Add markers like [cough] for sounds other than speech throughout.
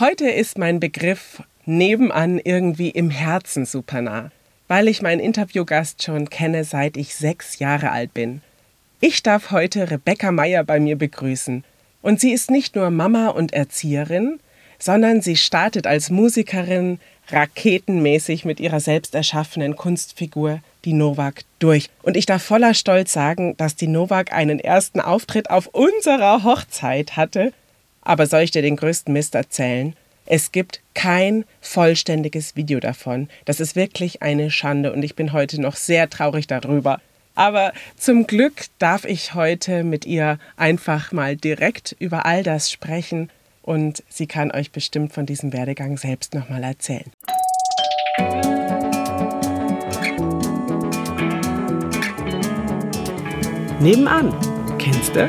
Heute ist mein Begriff nebenan irgendwie im Herzen super nah, weil ich meinen Interviewgast schon kenne, seit ich sechs Jahre alt bin. Ich darf heute Rebecca Meyer bei mir begrüßen. Und sie ist nicht nur Mama und Erzieherin, sondern sie startet als Musikerin raketenmäßig mit ihrer selbst erschaffenen Kunstfigur, die Novak, durch. Und ich darf voller Stolz sagen, dass die Novak einen ersten Auftritt auf unserer Hochzeit hatte aber soll ich dir den größten Mist erzählen? Es gibt kein vollständiges Video davon. Das ist wirklich eine Schande und ich bin heute noch sehr traurig darüber. Aber zum Glück darf ich heute mit ihr einfach mal direkt über all das sprechen und sie kann euch bestimmt von diesem Werdegang selbst nochmal erzählen. Nebenan, kennst du?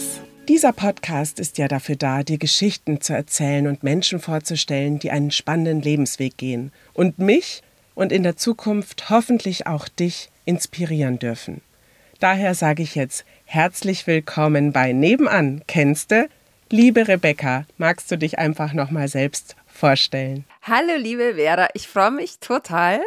Dieser Podcast ist ja dafür da, dir Geschichten zu erzählen und Menschen vorzustellen, die einen spannenden Lebensweg gehen und mich und in der Zukunft hoffentlich auch dich inspirieren dürfen. Daher sage ich jetzt herzlich willkommen bei Nebenan. Kennst du? Liebe Rebecca, magst du dich einfach nochmal selbst vorstellen? Hallo, liebe Vera. Ich freue mich total,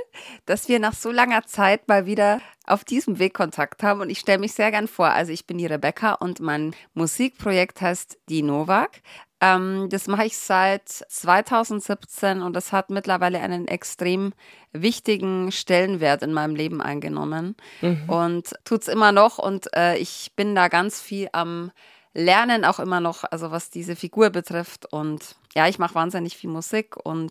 dass wir nach so langer Zeit mal wieder auf diesem Weg Kontakt haben und ich stelle mich sehr gern vor. Also ich bin die Rebecca und mein Musikprojekt heißt Die Novak. Ähm, das mache ich seit 2017 und das hat mittlerweile einen extrem wichtigen Stellenwert in meinem Leben eingenommen mhm. und tut es immer noch und äh, ich bin da ganz viel am Lernen auch immer noch, also was diese Figur betrifft und ja, ich mache wahnsinnig viel Musik und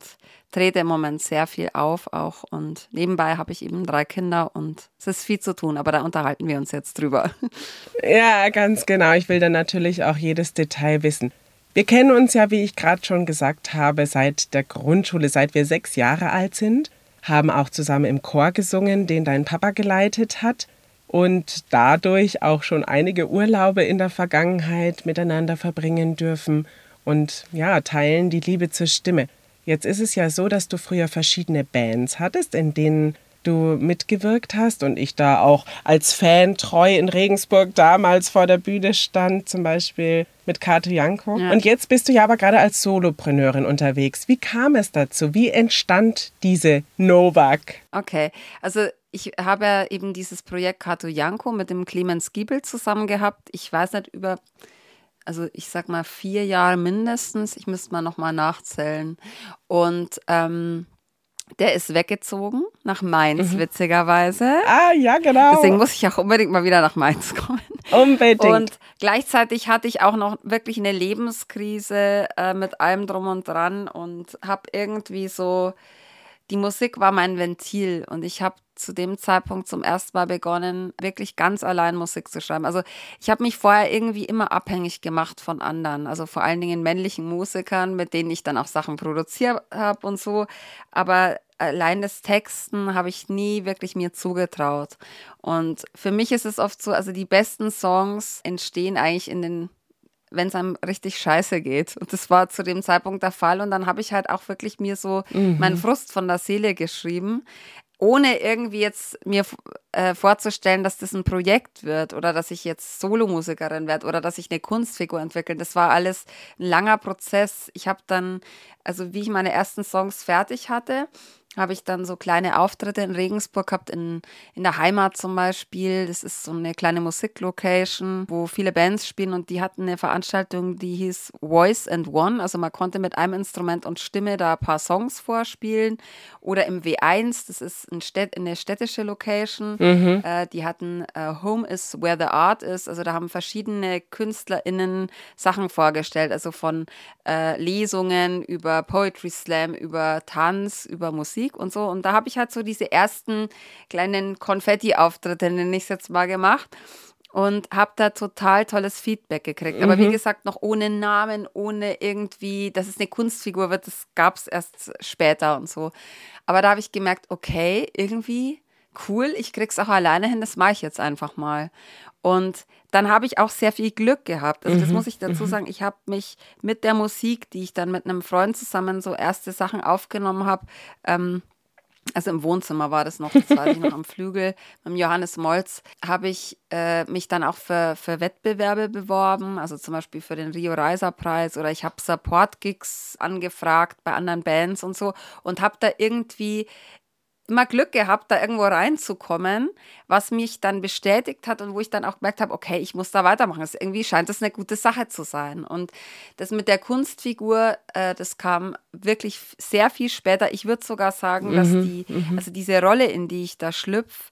trete im Moment sehr viel auf auch. Und nebenbei habe ich eben drei Kinder und es ist viel zu tun, aber da unterhalten wir uns jetzt drüber. [laughs] Ja, ganz genau. Ich will dann natürlich auch jedes Detail wissen. Wir kennen uns ja, wie ich gerade schon gesagt habe, seit der Grundschule, seit wir sechs Jahre alt sind, haben auch zusammen im Chor gesungen, den dein Papa geleitet hat und dadurch auch schon einige Urlaube in der Vergangenheit miteinander verbringen dürfen und ja, teilen die Liebe zur Stimme. Jetzt ist es ja so, dass du früher verschiedene Bands hattest, in denen du mitgewirkt hast und ich da auch als Fan treu in Regensburg damals vor der Bühne stand, zum Beispiel mit Kato Janko. Ja. Und jetzt bist du ja aber gerade als Solopreneurin unterwegs. Wie kam es dazu? Wie entstand diese Novak? Okay, also ich habe eben dieses Projekt Kato Janko mit dem Clemens Giebel zusammen gehabt. Ich weiß nicht über also ich sag mal vier Jahre mindestens. Ich müsste mal nochmal nachzählen. Und ähm, der ist weggezogen nach Mainz, mhm. witzigerweise. Ah, ja, genau. Deswegen muss ich auch unbedingt mal wieder nach Mainz kommen. Unbedingt. Und gleichzeitig hatte ich auch noch wirklich eine Lebenskrise äh, mit allem drum und dran und habe irgendwie so die Musik war mein Ventil und ich habe zu dem Zeitpunkt zum ersten Mal begonnen, wirklich ganz allein Musik zu schreiben. Also ich habe mich vorher irgendwie immer abhängig gemacht von anderen, also vor allen Dingen männlichen Musikern, mit denen ich dann auch Sachen produziert habe und so. Aber allein das Texten habe ich nie wirklich mir zugetraut. Und für mich ist es oft so, also die besten Songs entstehen eigentlich in den wenn es einem richtig scheiße geht. Und das war zu dem Zeitpunkt der Fall. Und dann habe ich halt auch wirklich mir so mhm. meinen Frust von der Seele geschrieben, ohne irgendwie jetzt mir äh, vorzustellen, dass das ein Projekt wird oder dass ich jetzt Solomusikerin werde oder dass ich eine Kunstfigur entwickle. Das war alles ein langer Prozess. Ich habe dann, also wie ich meine ersten Songs fertig hatte, habe ich dann so kleine Auftritte in Regensburg gehabt, in, in der Heimat zum Beispiel. Das ist so eine kleine Musiklocation, wo viele Bands spielen und die hatten eine Veranstaltung, die hieß Voice and One. Also man konnte mit einem Instrument und Stimme da ein paar Songs vorspielen. Oder im W1, das ist ein Städt, eine städtische Location. Mhm. Äh, die hatten äh, Home is where the art is. Also da haben verschiedene KünstlerInnen Sachen vorgestellt. Also von äh, Lesungen über Poetry Slam, über Tanz, über Musik. Musik und so. Und da habe ich halt so diese ersten kleinen Konfetti-Auftritte, nenne ich es jetzt mal, gemacht und habe da total tolles Feedback gekriegt. Aber mhm. wie gesagt, noch ohne Namen, ohne irgendwie, dass es eine Kunstfigur wird, das gab es erst später und so. Aber da habe ich gemerkt, okay, irgendwie cool, ich krieg's auch alleine hin, das mache ich jetzt einfach mal. Und dann habe ich auch sehr viel Glück gehabt. Also das mhm. muss ich dazu mhm. sagen. Ich habe mich mit der Musik, die ich dann mit einem Freund zusammen so erste Sachen aufgenommen habe, ähm, also im Wohnzimmer war das noch, das war ich noch am Flügel, mit Johannes Molz, habe ich äh, mich dann auch für, für Wettbewerbe beworben, also zum Beispiel für den Rio Reiser Preis oder ich habe Support-Gigs angefragt bei anderen Bands und so und habe da irgendwie immer Glück gehabt, da irgendwo reinzukommen, was mich dann bestätigt hat und wo ich dann auch gemerkt habe, okay, ich muss da weitermachen. Das irgendwie scheint das eine gute Sache zu sein. Und das mit der Kunstfigur, äh, das kam wirklich sehr viel später. Ich würde sogar sagen, mhm, dass die, mhm. also diese Rolle, in die ich da schlüpfe,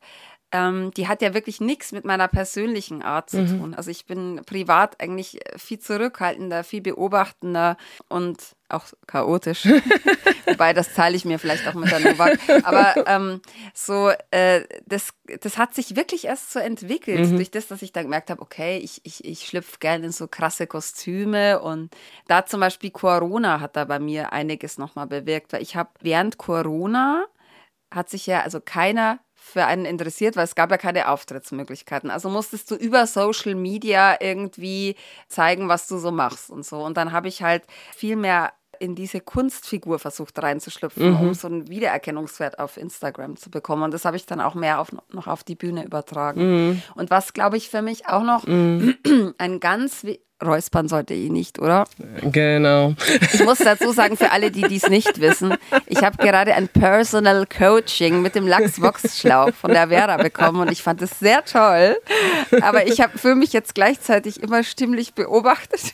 ähm, die hat ja wirklich nichts mit meiner persönlichen Art zu mhm. tun. Also ich bin privat eigentlich viel zurückhaltender, viel beobachtender und auch chaotisch. [laughs] Wobei, das zahle ich mir vielleicht auch mit der Novak. Aber ähm, so, äh, das, das hat sich wirklich erst so entwickelt, mhm. durch das, dass ich dann gemerkt habe, okay, ich, ich, ich schlüpfe gerne in so krasse Kostüme. Und da zum Beispiel Corona hat da bei mir einiges nochmal bewirkt, weil ich habe während Corona hat sich ja also keiner für einen interessiert, weil es gab ja keine Auftrittsmöglichkeiten. Also musstest du über Social Media irgendwie zeigen, was du so machst und so. Und dann habe ich halt viel mehr in diese Kunstfigur versucht reinzuschlüpfen, mhm. um so einen Wiedererkennungswert auf Instagram zu bekommen. Und das habe ich dann auch mehr auf, noch auf die Bühne übertragen. Mhm. Und was, glaube ich, für mich auch noch mhm. [clears throat] ein ganz Räuspern sollte ich nicht, oder? Genau. Ich muss dazu sagen, für alle, die dies nicht wissen, ich habe gerade ein Personal Coaching mit dem Lachsbox-Schlauch von der Vera bekommen und ich fand es sehr toll. Aber ich fühle mich jetzt gleichzeitig immer stimmlich beobachtet.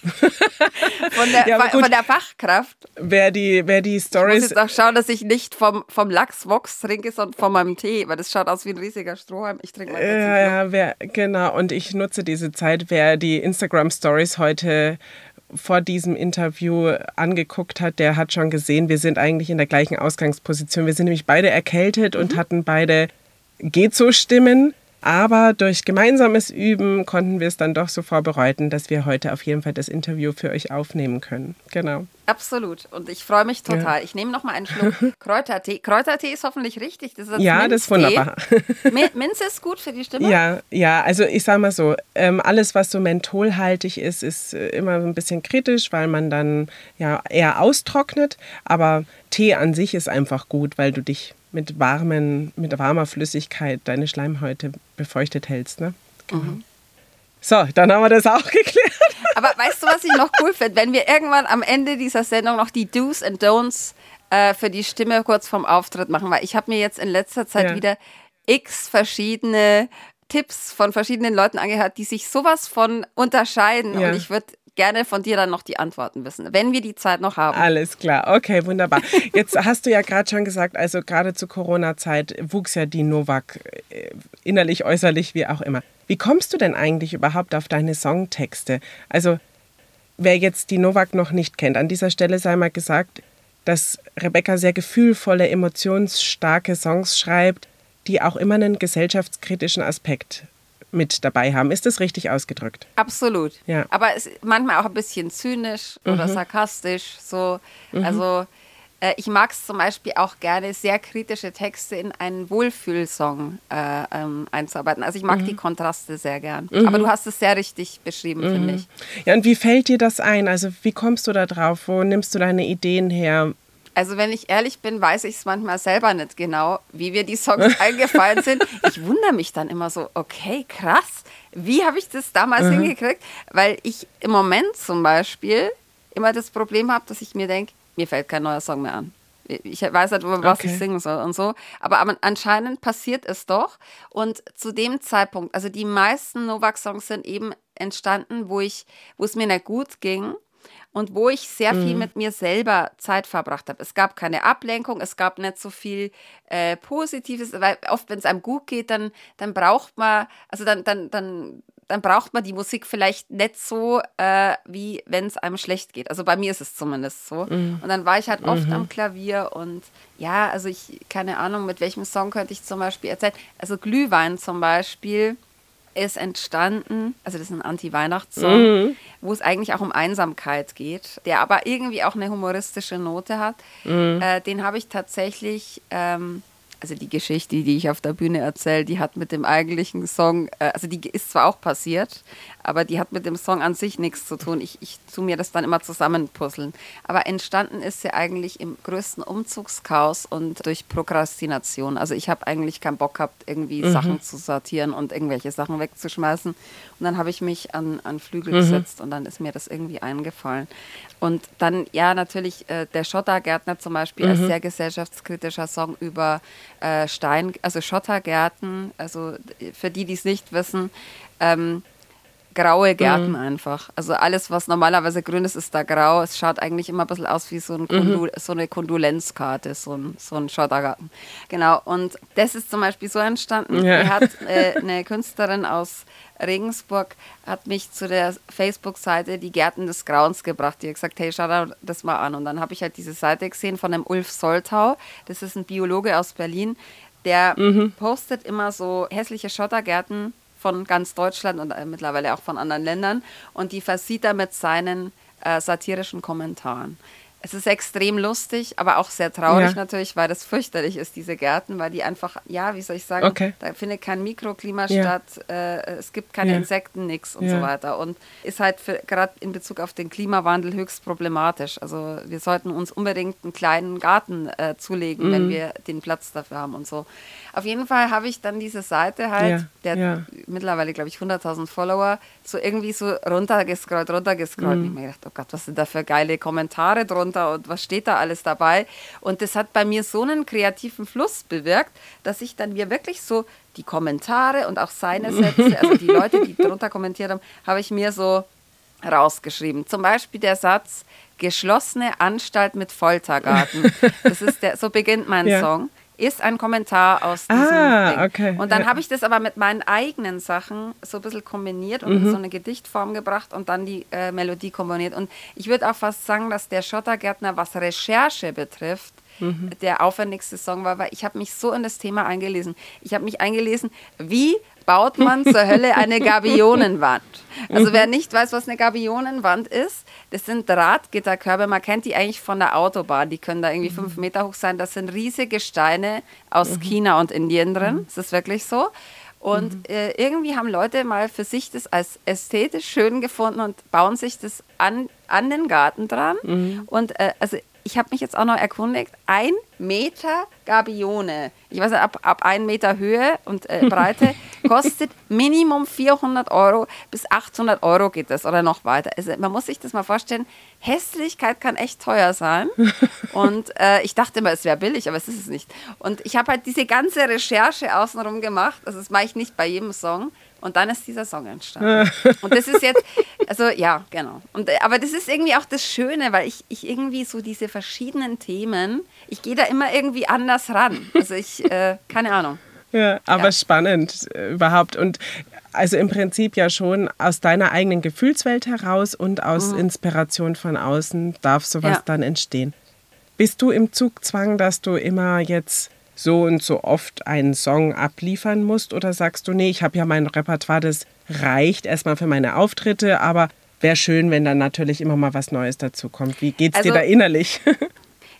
Von, der, ja, von der Fachkraft. Wer die, wer die Stories. Ich muss jetzt auch schauen, dass ich nicht vom, vom Lachsbox trinke, sondern von meinem Tee, weil das schaut aus wie ein riesiger Strohhalm. Ich trinke mal Ja, ja, wer, genau. Und ich nutze diese Zeit, wer die Instagram Stories heute vor diesem Interview angeguckt hat, der hat schon gesehen, wir sind eigentlich in der gleichen Ausgangsposition. Wir sind nämlich beide erkältet mhm. und hatten beide geht so Stimmen. Aber durch gemeinsames Üben konnten wir es dann doch so vorbereiten, dass wir heute auf jeden Fall das Interview für euch aufnehmen können. Genau. Absolut. Und ich freue mich total. Ja. Ich nehme noch mal einen Schluck [laughs] Kräutertee. Kräutertee ist hoffentlich richtig. Das ist ja, das ist wunderbar. [laughs] Minze ist gut für die Stimme? Ja, ja. Also ich sage mal so, ähm, alles, was so mentholhaltig ist, ist äh, immer ein bisschen kritisch, weil man dann ja eher austrocknet. Aber Tee an sich ist einfach gut, weil du dich mit, warmen, mit warmer Flüssigkeit deine Schleimhäute befeuchtet hältst. Ne? Genau. Mhm. So, dann haben wir das auch [laughs] geklärt. Aber weißt du, was ich noch cool finde? Wenn wir irgendwann am Ende dieser Sendung noch die Do's and Don'ts äh, für die Stimme kurz vom Auftritt machen, weil ich habe mir jetzt in letzter Zeit ja. wieder x verschiedene Tipps von verschiedenen Leuten angehört, die sich sowas von unterscheiden. Ja. Und ich würde gerne von dir dann noch die Antworten wissen, wenn wir die Zeit noch haben. Alles klar, okay, wunderbar. Jetzt hast du ja gerade schon gesagt, also gerade zur Corona-Zeit wuchs ja die Novak äh, innerlich, äußerlich, wie auch immer. Wie kommst du denn eigentlich überhaupt auf deine Songtexte? Also, wer jetzt die Novak noch nicht kennt, an dieser Stelle sei mal gesagt, dass Rebecca sehr gefühlvolle, emotionsstarke Songs schreibt, die auch immer einen gesellschaftskritischen Aspekt mit dabei haben. Ist das richtig ausgedrückt? Absolut. Ja. Aber es ist manchmal auch ein bisschen zynisch mhm. oder sarkastisch. So. Mhm. Also äh, ich mag es zum Beispiel auch gerne, sehr kritische Texte in einen Wohlfühlsong äh, ähm, einzuarbeiten. Also ich mag mhm. die Kontraste sehr gern. Mhm. Aber du hast es sehr richtig beschrieben, finde mhm. ich. Ja, und wie fällt dir das ein? Also wie kommst du da drauf? Wo nimmst du deine Ideen her? Also wenn ich ehrlich bin, weiß ich es manchmal selber nicht genau, wie mir die Songs [laughs] eingefallen sind. Ich wundere mich dann immer so, okay, krass, wie habe ich das damals mhm. hingekriegt? Weil ich im Moment zum Beispiel immer das Problem habe, dass ich mir denke, mir fällt kein neuer Song mehr an. Ich weiß nicht, was okay. ich singen soll und so. Aber anscheinend passiert es doch. Und zu dem Zeitpunkt, also die meisten Novak-Songs sind eben entstanden, wo ich, wo es mir nicht gut ging und wo ich sehr viel mhm. mit mir selber Zeit verbracht habe. Es gab keine Ablenkung, es gab nicht so viel äh, Positives, weil oft, wenn es einem gut geht, dann, dann braucht man, also dann, dann, dann, dann braucht man die Musik vielleicht nicht so, äh, wie wenn es einem schlecht geht. Also bei mir ist es zumindest so. Mhm. Und dann war ich halt oft mhm. am Klavier und ja, also ich, keine Ahnung, mit welchem Song könnte ich zum Beispiel erzählen. Also Glühwein zum Beispiel ist entstanden, also das ist ein Anti-Weihnachtssong, mhm. wo es eigentlich auch um Einsamkeit geht, der aber irgendwie auch eine humoristische Note hat. Mhm. Äh, den habe ich tatsächlich, ähm, also die Geschichte, die ich auf der Bühne erzähle, die hat mit dem eigentlichen Song, äh, also die ist zwar auch passiert, aber die hat mit dem Song an sich nichts zu tun. Ich, ich tu mir das dann immer zusammenpuzzeln. Aber entstanden ist sie eigentlich im größten Umzugschaos und durch Prokrastination. Also ich habe eigentlich keinen Bock gehabt, irgendwie mhm. Sachen zu sortieren und irgendwelche Sachen wegzuschmeißen. Und dann habe ich mich an, an Flügel mhm. gesetzt und dann ist mir das irgendwie eingefallen. Und dann, ja, natürlich äh, der Schottergärtner zum Beispiel mhm. als sehr gesellschaftskritischer Song über äh, Stein, also Schottergärten, also für die, die es nicht wissen, ähm, graue Gärten mhm. einfach. Also alles, was normalerweise grün ist, ist da grau. Es schaut eigentlich immer ein bisschen aus wie so, ein mhm. so eine Kondolenzkarte, so ein, so ein Schottergarten. Genau, und das ist zum Beispiel so entstanden. Ja. Die hat [laughs] äh, eine Künstlerin aus Regensburg hat mich zu der Facebook-Seite Die Gärten des Grauens gebracht. Die hat gesagt, hey, schau dir das mal an. Und dann habe ich halt diese Seite gesehen von dem Ulf Soltau. Das ist ein Biologe aus Berlin. Der mhm. postet immer so hässliche Schottergärten von ganz Deutschland und äh, mittlerweile auch von anderen Ländern. Und die versieht er mit seinen äh, satirischen Kommentaren. Es ist extrem lustig, aber auch sehr traurig ja. natürlich, weil das fürchterlich ist, diese Gärten, weil die einfach, ja, wie soll ich sagen, okay. da findet kein Mikroklima ja. statt, äh, es gibt keine ja. Insekten, nichts und so weiter. Und ist halt gerade in Bezug auf den Klimawandel höchst problematisch. Also wir sollten uns unbedingt einen kleinen Garten äh, zulegen, mhm. wenn wir den Platz dafür haben und so. Auf jeden Fall habe ich dann diese Seite halt, ja, der ja. mittlerweile, glaube ich, 100.000 Follower, so irgendwie so runtergescrollt, runtergescrollt. Mhm. Und ich mir gedacht, oh Gott, was sind da für geile Kommentare drunter und was steht da alles dabei? Und das hat bei mir so einen kreativen Fluss bewirkt, dass ich dann mir wirklich so die Kommentare und auch seine Sätze, also die Leute, die drunter kommentiert haben, habe ich mir so rausgeschrieben. Zum Beispiel der Satz, geschlossene Anstalt mit Foltergarten. Das ist der, so beginnt mein ja. Song ist ein Kommentar aus diesem ah, Ding. Okay. Und dann ja. habe ich das aber mit meinen eigenen Sachen so ein bisschen kombiniert und mhm. in so eine Gedichtform gebracht und dann die äh, Melodie komponiert. Und ich würde auch fast sagen, dass der Schottergärtner, was Recherche betrifft, mhm. der aufwendigste Song war, weil ich habe mich so in das Thema eingelesen. Ich habe mich eingelesen, wie baut man zur [laughs] Hölle eine Gabionenwand. Also wer nicht weiß, was eine Gabionenwand ist, das sind Drahtgitterkörbe. Man kennt die eigentlich von der Autobahn. Die können da irgendwie fünf mhm. Meter hoch sein. Das sind riesige Steine aus mhm. China und Indien drin. Mhm. Das ist wirklich so. Und mhm. äh, irgendwie haben Leute mal für sich das als ästhetisch schön gefunden und bauen sich das an, an den Garten dran. Mhm. Und äh, also ich habe mich jetzt auch noch erkundigt, ein Meter Gabione, ich weiß nicht, ab, ab ein Meter Höhe und äh, [laughs] Breite, kostet Minimum 400 Euro bis 800 Euro geht das oder noch weiter. Also man muss sich das mal vorstellen, Hässlichkeit kann echt teuer sein. [laughs] Und äh, ich dachte immer, es wäre billig, aber es ist es nicht. Und ich habe halt diese ganze Recherche außenrum gemacht, also das mache ich nicht bei jedem Song. Und dann ist dieser Song entstanden. und das ist jetzt, also ja, genau. Und, aber das ist irgendwie auch das Schöne, weil ich, ich irgendwie so diese verschiedenen Themen, ich gehe da immer irgendwie anders ran. Also ich, äh, keine Ahnung. Ja, aber ja. spannend äh, überhaupt. Und also im Prinzip ja schon aus deiner eigenen Gefühlswelt heraus und aus mhm. Inspiration von außen darf sowas ja. dann entstehen. Bist du im Zugzwang, dass du immer jetzt so und so oft einen Song abliefern musst? Oder sagst du, nee, ich habe ja mein Repertoire, das reicht erstmal für meine Auftritte, aber wäre schön, wenn dann natürlich immer mal was Neues dazu kommt. Wie geht's also, dir da innerlich? [laughs]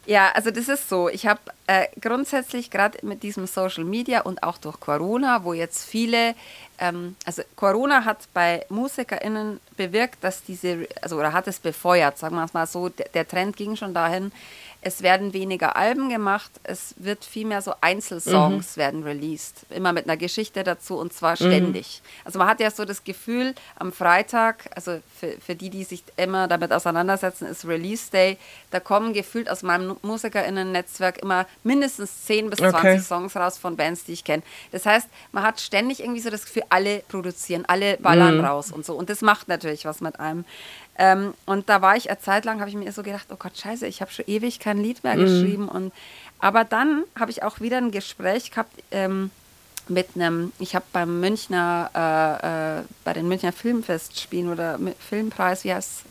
Ja, also das ist so. Ich habe äh, grundsätzlich gerade mit diesem Social Media und auch durch Corona, wo jetzt viele, ähm, also Corona hat bei MusikerInnen bewirkt, dass diese, also oder hat es befeuert, sagen wir es mal so, der, der Trend ging schon dahin, es werden weniger Alben gemacht, es wird vielmehr so Einzelsongs mhm. werden released, immer mit einer Geschichte dazu und zwar mhm. ständig. Mhm. Also man hat ja so das Gefühl, am Freitag, also für, für die, die sich immer damit auseinandersetzen, ist Release Day, da kommen gefühlt aus meinem MusikerInnen-Netzwerk immer mindestens 10 bis 20 okay. Songs raus von Bands, die ich kenne. Das heißt, man hat ständig irgendwie so das Gefühl, alle produzieren, alle ballern mhm. raus und so. Und das macht natürlich was mit einem. Ähm, und da war ich eine Zeit lang, habe ich mir so gedacht, oh Gott, scheiße, ich habe schon ewig kein Lied mehr mhm. geschrieben. Und, aber dann habe ich auch wieder ein Gespräch gehabt ähm, mit einem, ich habe beim Münchner, äh, äh, bei den Münchner Filmfestspielen oder Filmpreis, wie heißt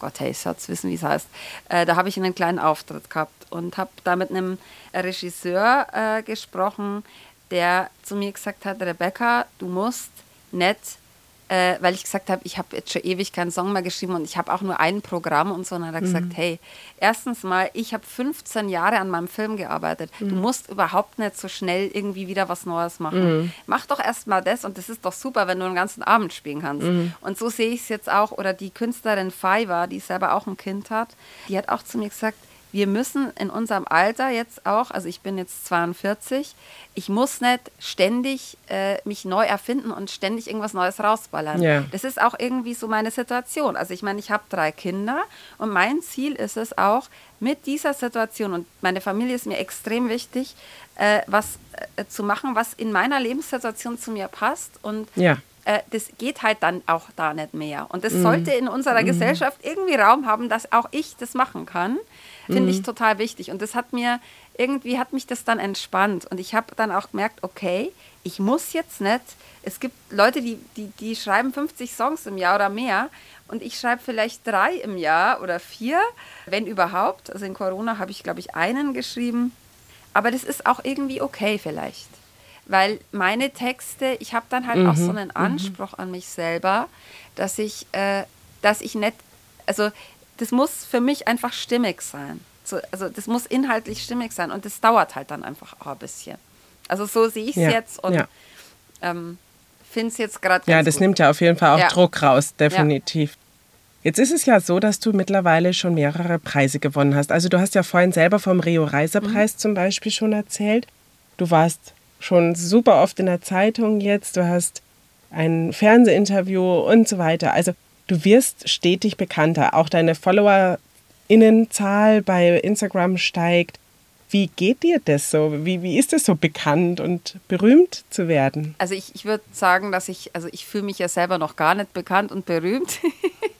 Gott, hey, ich sollte wissen, wie es heißt. Äh, da habe ich einen kleinen Auftritt gehabt und habe da mit einem Regisseur äh, gesprochen, der zu mir gesagt hat, Rebecca, du musst nicht äh, weil ich gesagt habe, ich habe jetzt schon ewig keinen Song mehr geschrieben und ich habe auch nur ein Programm und so. Und dann hat er mhm. gesagt, hey, erstens mal, ich habe 15 Jahre an meinem Film gearbeitet. Mhm. Du musst überhaupt nicht so schnell irgendwie wieder was Neues machen. Mhm. Mach doch erst mal das und das ist doch super, wenn du einen ganzen Abend spielen kannst. Mhm. Und so sehe ich es jetzt auch. Oder die Künstlerin Fiverr, die selber auch ein Kind hat, die hat auch zu mir gesagt, wir müssen in unserem Alter jetzt auch, also ich bin jetzt 42, ich muss nicht ständig äh, mich neu erfinden und ständig irgendwas Neues rausballern. Yeah. Das ist auch irgendwie so meine Situation. Also ich meine, ich habe drei Kinder und mein Ziel ist es auch, mit dieser Situation, und meine Familie ist mir extrem wichtig, äh, was äh, zu machen, was in meiner Lebenssituation zu mir passt. Und yeah äh, das geht halt dann auch da nicht mehr. Und das mhm. sollte in unserer mhm. Gesellschaft irgendwie Raum haben, dass auch ich das machen kann. Finde mhm. ich total wichtig. Und das hat mir, irgendwie hat mich das dann entspannt. Und ich habe dann auch gemerkt, okay, ich muss jetzt nicht, es gibt Leute, die, die, die schreiben 50 Songs im Jahr oder mehr. Und ich schreibe vielleicht drei im Jahr oder vier, wenn überhaupt. Also in Corona habe ich, glaube ich, einen geschrieben. Aber das ist auch irgendwie okay vielleicht. Weil meine Texte, ich habe dann halt mhm. auch so einen mhm. Anspruch mhm. an mich selber, dass ich, äh, dass ich nicht, also das muss für mich einfach stimmig sein. So, also das muss inhaltlich stimmig sein und das dauert halt dann einfach auch ein bisschen. Also so sehe ich es ja, jetzt und ja. ähm, finde es jetzt gerade Ja, das gut. nimmt ja auf jeden Fall auch ja. Druck raus, definitiv. Jetzt ist es ja so, dass du mittlerweile schon mehrere Preise gewonnen hast. Also du hast ja vorhin selber vom Rio Reisepreis mhm. zum Beispiel schon erzählt. Du warst schon super oft in der Zeitung jetzt, du hast ein Fernsehinterview und so weiter. Also du wirst stetig bekannter. Auch deine FollowerInnenzahl bei Instagram steigt. Wie geht dir das so? Wie, wie ist es so bekannt und berühmt zu werden? Also ich, ich würde sagen, dass ich, also ich fühle mich ja selber noch gar nicht bekannt und berühmt.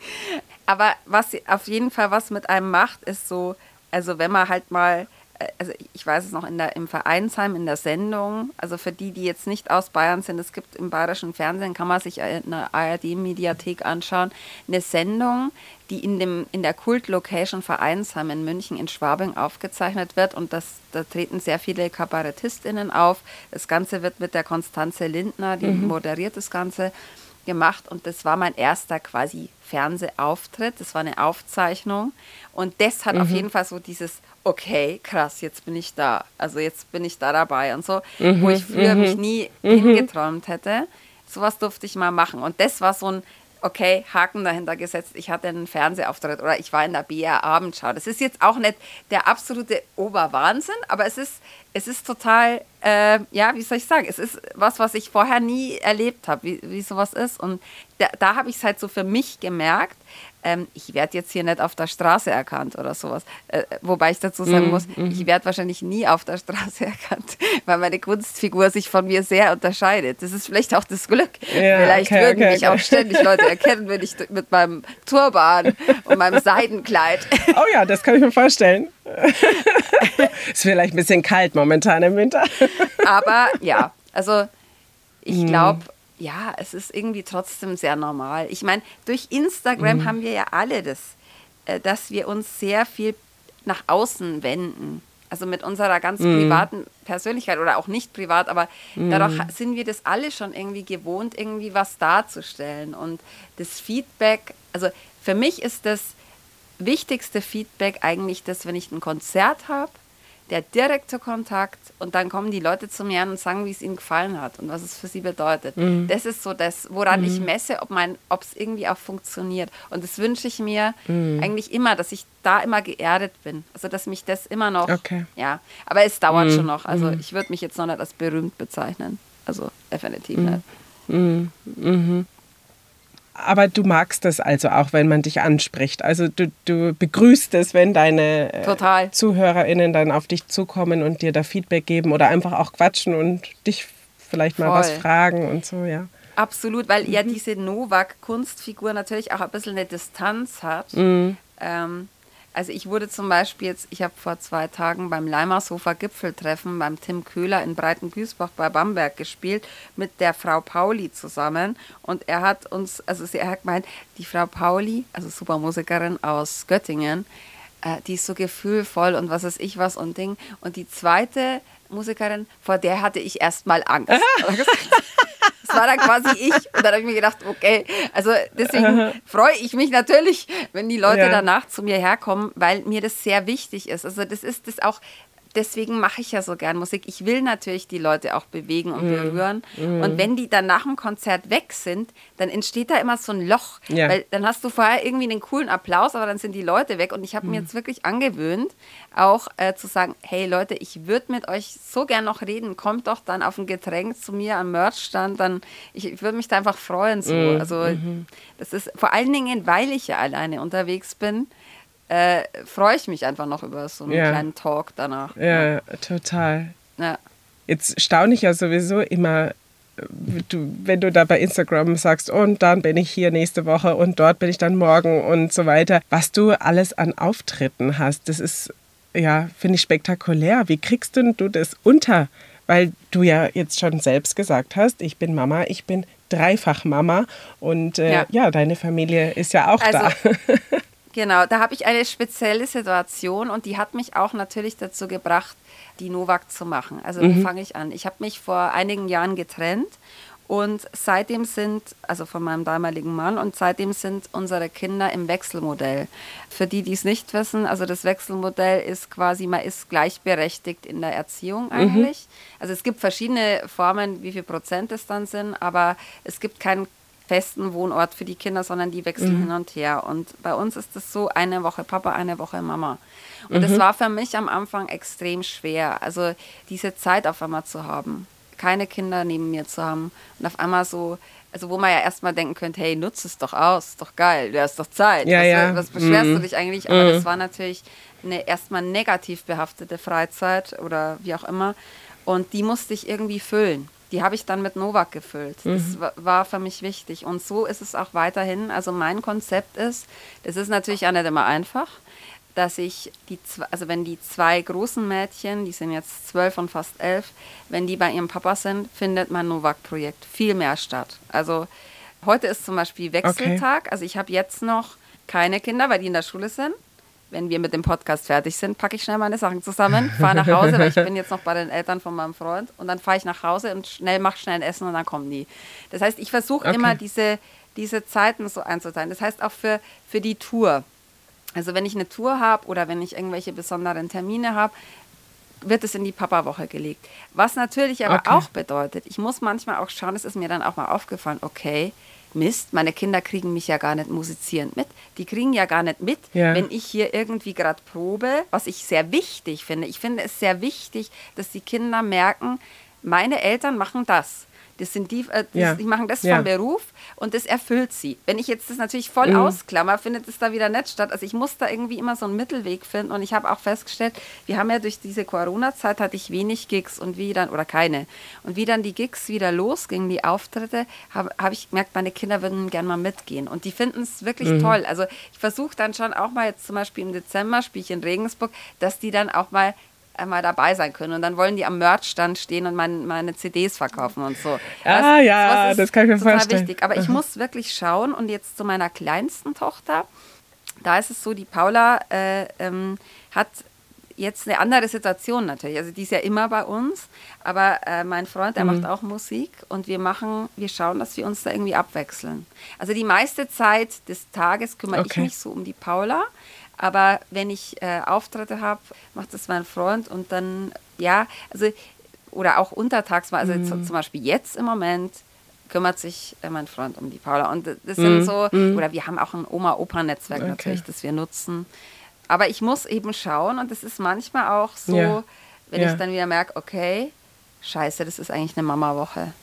[laughs] Aber was auf jeden Fall was mit einem macht, ist so, also wenn man halt mal also ich weiß es noch in der, im Vereinsheim in der Sendung, also für die, die jetzt nicht aus Bayern sind, es gibt im bayerischen Fernsehen, kann man sich eine ARD-Mediathek anschauen, eine Sendung, die in, dem, in der Kult-Location Vereinsheim in München in Schwabing aufgezeichnet wird und das, da treten sehr viele KabarettistInnen auf. Das Ganze wird mit der Konstanze Lindner, die mhm. moderiert das Ganze, gemacht und das war mein erster quasi Fernsehauftritt. Das war eine Aufzeichnung und das hat mhm. auf jeden Fall so dieses, okay, krass, jetzt bin ich da. Also jetzt bin ich da dabei und so, mhm. wo ich früher mhm. mich nie mhm. hingeträumt hätte. Sowas durfte ich mal machen. Und das war so ein, okay, Haken dahinter gesetzt, ich hatte einen Fernsehauftritt oder ich war in der BR Abendschau. Das ist jetzt auch nicht der absolute Oberwahnsinn, aber es ist, es ist total, äh, ja, wie soll ich sagen, es ist was, was ich vorher nie erlebt habe, wie, wie sowas ist. Und da, da habe ich es halt so für mich gemerkt, ähm, ich werde jetzt hier nicht auf der Straße erkannt oder sowas. Äh, wobei ich dazu sagen mm, muss, mm. ich werde wahrscheinlich nie auf der Straße [laughs] erkannt, weil meine Kunstfigur sich von mir sehr unterscheidet. Das ist vielleicht auch das Glück. Ja, vielleicht okay, würden okay, mich okay. auch ständig Leute erkennen, wenn ich mit meinem Turban und meinem Seidenkleid. Oh ja, das kann ich mir vorstellen. [laughs] ist vielleicht ein bisschen kalt momentan im Winter. Aber ja, also ich glaube, ja, es ist irgendwie trotzdem sehr normal. Ich meine, durch Instagram mhm. haben wir ja alle das, äh, dass wir uns sehr viel nach außen wenden. Also mit unserer ganz mhm. privaten Persönlichkeit oder auch nicht privat, aber mhm. dadurch sind wir das alle schon irgendwie gewohnt, irgendwie was darzustellen. Und das Feedback, also für mich ist das wichtigste Feedback eigentlich das, wenn ich ein Konzert habe der direkte Kontakt und dann kommen die Leute zu mir und sagen, wie es ihnen gefallen hat und was es für sie bedeutet. Mhm. Das ist so das, woran mhm. ich messe, ob es irgendwie auch funktioniert. Und das wünsche ich mir mhm. eigentlich immer, dass ich da immer geerdet bin. Also dass mich das immer noch, okay. ja. Aber es dauert mhm. schon noch. Also mhm. ich würde mich jetzt noch nicht als berühmt bezeichnen. Also definitiv mhm. nicht. Mhm. Aber du magst das also auch, wenn man dich anspricht. Also du, du begrüßt es, wenn deine äh, Total. ZuhörerInnen dann auf dich zukommen und dir da Feedback geben oder einfach auch quatschen und dich vielleicht mal Voll. was fragen und so, ja. Absolut, weil mhm. ja diese Novak-Kunstfigur natürlich auch ein bisschen eine Distanz hat. Mhm. Ähm, also ich wurde zum Beispiel jetzt, ich habe vor zwei Tagen beim Leimersofa Gipfeltreffen beim Tim Köhler in Breitengüßbach bei Bamberg gespielt mit der Frau Pauli zusammen. Und er hat uns, also sie hat gemeint, die Frau Pauli, also Supermusikerin aus Göttingen, äh, die ist so gefühlvoll und was weiß ich was und Ding. Und die zweite Musikerin, vor der hatte ich erstmal Angst. Das war dann quasi ich. Und dann habe ich mir gedacht, okay, also deswegen freue ich mich natürlich, wenn die Leute ja. danach zu mir herkommen, weil mir das sehr wichtig ist. Also das ist das auch deswegen mache ich ja so gern Musik. Ich will natürlich die Leute auch bewegen und mm. berühren. Mm. Und wenn die dann nach dem Konzert weg sind, dann entsteht da immer so ein Loch. Ja. Weil dann hast du vorher irgendwie einen coolen Applaus, aber dann sind die Leute weg. Und ich habe mm. mir jetzt wirklich angewöhnt, auch äh, zu sagen, hey Leute, ich würde mit euch so gern noch reden. Kommt doch dann auf ein Getränk zu mir am Merchstand. Dann, ich, ich würde mich da einfach freuen. So. Mm. Also -hmm. das ist vor allen Dingen, weil ich ja alleine unterwegs bin äh, freue ich mich einfach noch über so einen ja. kleinen Talk danach. Ja, ja. total. Ja. Jetzt staune ich ja sowieso immer, du, wenn du da bei Instagram sagst, und dann bin ich hier nächste Woche und dort bin ich dann morgen und so weiter, was du alles an Auftritten hast, das ist, ja, finde ich spektakulär. Wie kriegst du, du das unter? Weil du ja jetzt schon selbst gesagt hast, ich bin Mama, ich bin dreifach Mama und äh, ja. ja. deine Familie ist ja auch also, da. [laughs] Genau, da habe ich eine spezielle Situation und die hat mich auch natürlich dazu gebracht, die Novak zu machen. Also mhm. fange ich an? Ich habe mich vor einigen Jahren getrennt und seitdem sind, also von meinem damaligen Mann, und seitdem sind unsere Kinder im Wechselmodell. Für die, die es nicht wissen, also das Wechselmodell ist quasi, man ist gleichberechtigt in der Erziehung mhm. eigentlich. Mhm. Also es gibt verschiedene Formen, wie viel Prozent es dann sind, aber es gibt keinen festen Wohnort für die Kinder, sondern die wechseln mhm. hin und her. Und bei uns ist es so, eine Woche Papa, eine Woche Mama. Und es mhm. war für mich am Anfang extrem schwer, also diese Zeit auf einmal zu haben, keine Kinder neben mir zu haben und auf einmal so, also wo man ja erstmal denken könnte, hey, nutze es doch aus, doch geil, du hast doch Zeit. Ja, was, ja. was beschwerst mhm. du dich eigentlich? Aber das mhm. war natürlich eine erstmal negativ behaftete Freizeit oder wie auch immer. Und die musste ich irgendwie füllen die habe ich dann mit Novak gefüllt. Mhm. Das war für mich wichtig. Und so ist es auch weiterhin. Also mein Konzept ist, das ist natürlich auch nicht immer einfach, dass ich die, also wenn die zwei großen Mädchen, die sind jetzt zwölf und fast elf, wenn die bei ihrem Papa sind, findet mein Novak-Projekt viel mehr statt. Also heute ist zum Beispiel Wechseltag. Okay. Also ich habe jetzt noch keine Kinder, weil die in der Schule sind wenn wir mit dem Podcast fertig sind, packe ich schnell meine Sachen zusammen, fahre nach Hause, weil ich [laughs] bin jetzt noch bei den Eltern von meinem Freund und dann fahre ich nach Hause und schnell mache schnell ein Essen und dann kommen die. Das heißt, ich versuche okay. immer diese, diese Zeiten so einzuteilen. Das heißt auch für, für die Tour. Also wenn ich eine Tour habe oder wenn ich irgendwelche besonderen Termine habe, wird es in die Papa-Woche gelegt. Was natürlich aber okay. auch bedeutet, ich muss manchmal auch schauen, es ist mir dann auch mal aufgefallen, okay, Mist, meine Kinder kriegen mich ja gar nicht musizierend mit. Die kriegen ja gar nicht mit, ja. wenn ich hier irgendwie gerade probe, was ich sehr wichtig finde. Ich finde es sehr wichtig, dass die Kinder merken, meine Eltern machen das. Das sind die, äh, das, ja. die machen das ja. vom Beruf und das erfüllt sie. Wenn ich jetzt das natürlich voll mhm. ausklammer, findet es da wieder nicht statt. Also ich muss da irgendwie immer so einen Mittelweg finden und ich habe auch festgestellt, wir haben ja durch diese Corona-Zeit hatte ich wenig Gigs und wie dann, oder keine. Und wie dann die Gigs wieder losgingen, die Auftritte, habe hab ich gemerkt, meine Kinder würden gerne mal mitgehen. Und die finden es wirklich mhm. toll. Also ich versuche dann schon auch mal jetzt zum Beispiel im Dezember, spiele ich in Regensburg, dass die dann auch mal mal dabei sein können. Und dann wollen die am Merchstand stehen und mein, meine CDs verkaufen und so. Ah das, ja, das kann ich mir total vorstellen. wichtig. Aber ich muss wirklich schauen und jetzt zu meiner kleinsten Tochter, da ist es so, die Paula äh, ähm, hat jetzt eine andere Situation natürlich. Also die ist ja immer bei uns, aber äh, mein Freund, der mhm. macht auch Musik und wir machen, wir schauen, dass wir uns da irgendwie abwechseln. Also die meiste Zeit des Tages kümmere okay. ich mich so um die Paula aber wenn ich äh, Auftritte habe, macht das mein Freund und dann, ja, also, oder auch untertags mal, also mhm. zum Beispiel jetzt im Moment kümmert sich äh, mein Freund um die Paula. Und das sind mhm. so, mhm. oder wir haben auch ein Oma-Opa-Netzwerk okay. natürlich, das wir nutzen. Aber ich muss eben schauen und es ist manchmal auch so, ja. wenn ja. ich dann wieder merke, okay, scheiße, das ist eigentlich eine Mama-Woche.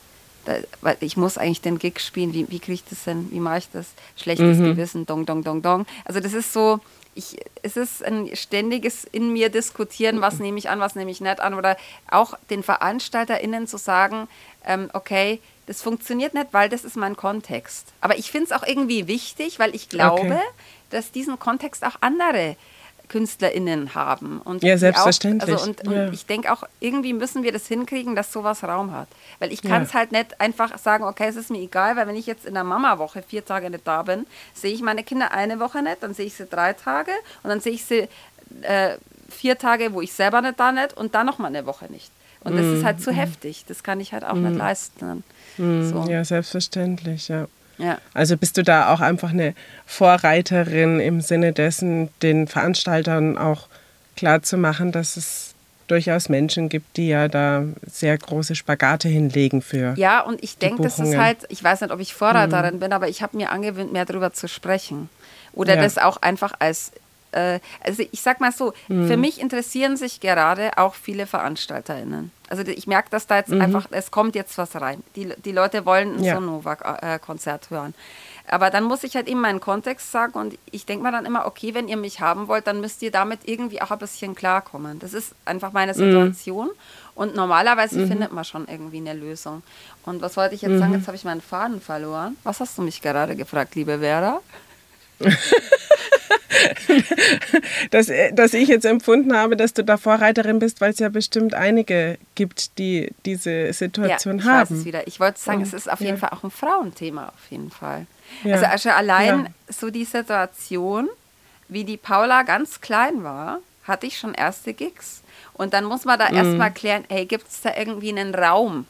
weil ich muss eigentlich den Gig spielen. Wie, wie kriege ich das hin? Wie mache ich das? Schlechtes mhm. Gewissen, dong, dong, dong, dong. Also das ist so, ich, es ist ein ständiges in mir diskutieren, was nehme ich an, was nehme ich nicht an. Oder auch den VeranstalterInnen zu sagen, ähm, okay, das funktioniert nicht, weil das ist mein Kontext. Aber ich finde es auch irgendwie wichtig, weil ich glaube, okay. dass diesen Kontext auch andere KünstlerInnen haben. Und ja, selbstverständlich. Auch, also und, ja. und ich denke auch, irgendwie müssen wir das hinkriegen, dass sowas Raum hat. Weil ich kann es ja. halt nicht einfach sagen, okay, es ist mir egal, weil wenn ich jetzt in der Mama-Woche vier Tage nicht da bin, sehe ich meine Kinder eine Woche nicht, dann sehe ich sie drei Tage und dann sehe ich sie äh, vier Tage, wo ich selber nicht da nicht und dann nochmal eine Woche nicht. Und das ist halt zu heftig. Das kann ich halt auch nicht leisten. So. Ja, selbstverständlich, ja. Ja. Also bist du da auch einfach eine Vorreiterin im Sinne dessen, den Veranstaltern auch klar zu machen, dass es durchaus Menschen gibt, die ja da sehr große Spagate hinlegen für. Ja, und ich denke, das ist halt, ich weiß nicht, ob ich Vorreiterin mhm. bin, aber ich habe mir angewöhnt, mehr darüber zu sprechen. Oder ja. das auch einfach als äh, also ich sag mal so, mhm. für mich interessieren sich gerade auch viele VeranstalterInnen. Also ich merke, dass da jetzt mhm. einfach, es kommt jetzt was rein. Die, die Leute wollen ja. so ein Novak-Konzert hören. Aber dann muss ich halt eben meinen Kontext sagen und ich denke mir dann immer, okay, wenn ihr mich haben wollt, dann müsst ihr damit irgendwie auch ein bisschen klarkommen. Das ist einfach meine mhm. Situation mhm. und normalerweise mhm. findet man schon irgendwie eine Lösung. Und was wollte ich jetzt sagen? Mhm. Jetzt habe ich meinen Faden verloren. Was hast du mich gerade gefragt, liebe Vera? [laughs] dass, äh, dass ich jetzt empfunden habe, dass du da Vorreiterin bist, weil es ja bestimmt einige gibt, die diese Situation ja, ich haben. Weiß es wieder. Ich wollte sagen, es ist auf jeden ja. Fall auch ein Frauenthema, auf jeden Fall. Ja. Also, also allein so die Situation, wie die Paula ganz klein war, hatte ich schon erste Gigs. Und dann muss man da mhm. erstmal klären, hey, gibt es da irgendwie einen Raum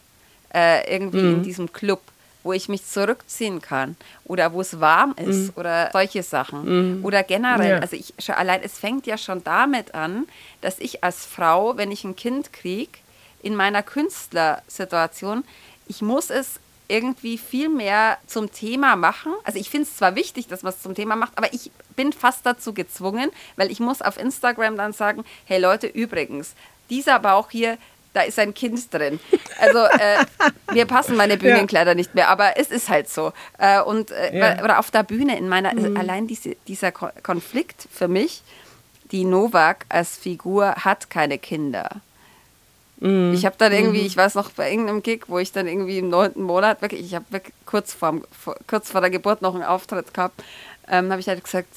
äh, irgendwie mhm. in diesem Club? Wo ich mich zurückziehen kann oder wo es warm ist mhm. oder solche Sachen. Mhm. Oder generell, ja. also ich schon allein, es fängt ja schon damit an, dass ich als Frau, wenn ich ein Kind kriege, in meiner Künstlersituation, ich muss es irgendwie viel mehr zum Thema machen. Also ich finde es zwar wichtig, dass man es zum Thema macht, aber ich bin fast dazu gezwungen, weil ich muss auf Instagram dann sagen, hey Leute, übrigens, dieser Bauch hier, da ist ein Kind drin. Also äh, mir passen meine Bühnenkleider ja. nicht mehr, aber es ist halt so. Äh, und äh, ja. oder auf der Bühne in meiner mhm. allein diese, dieser Konflikt für mich, die Novak als Figur hat keine Kinder. Mhm. Ich habe dann irgendwie, mhm. ich weiß noch bei irgendeinem Gig, wo ich dann irgendwie im neunten Monat wirklich, ich habe kurz vor, kurz vor der Geburt noch einen Auftritt gehabt, ähm, habe ich halt gesagt,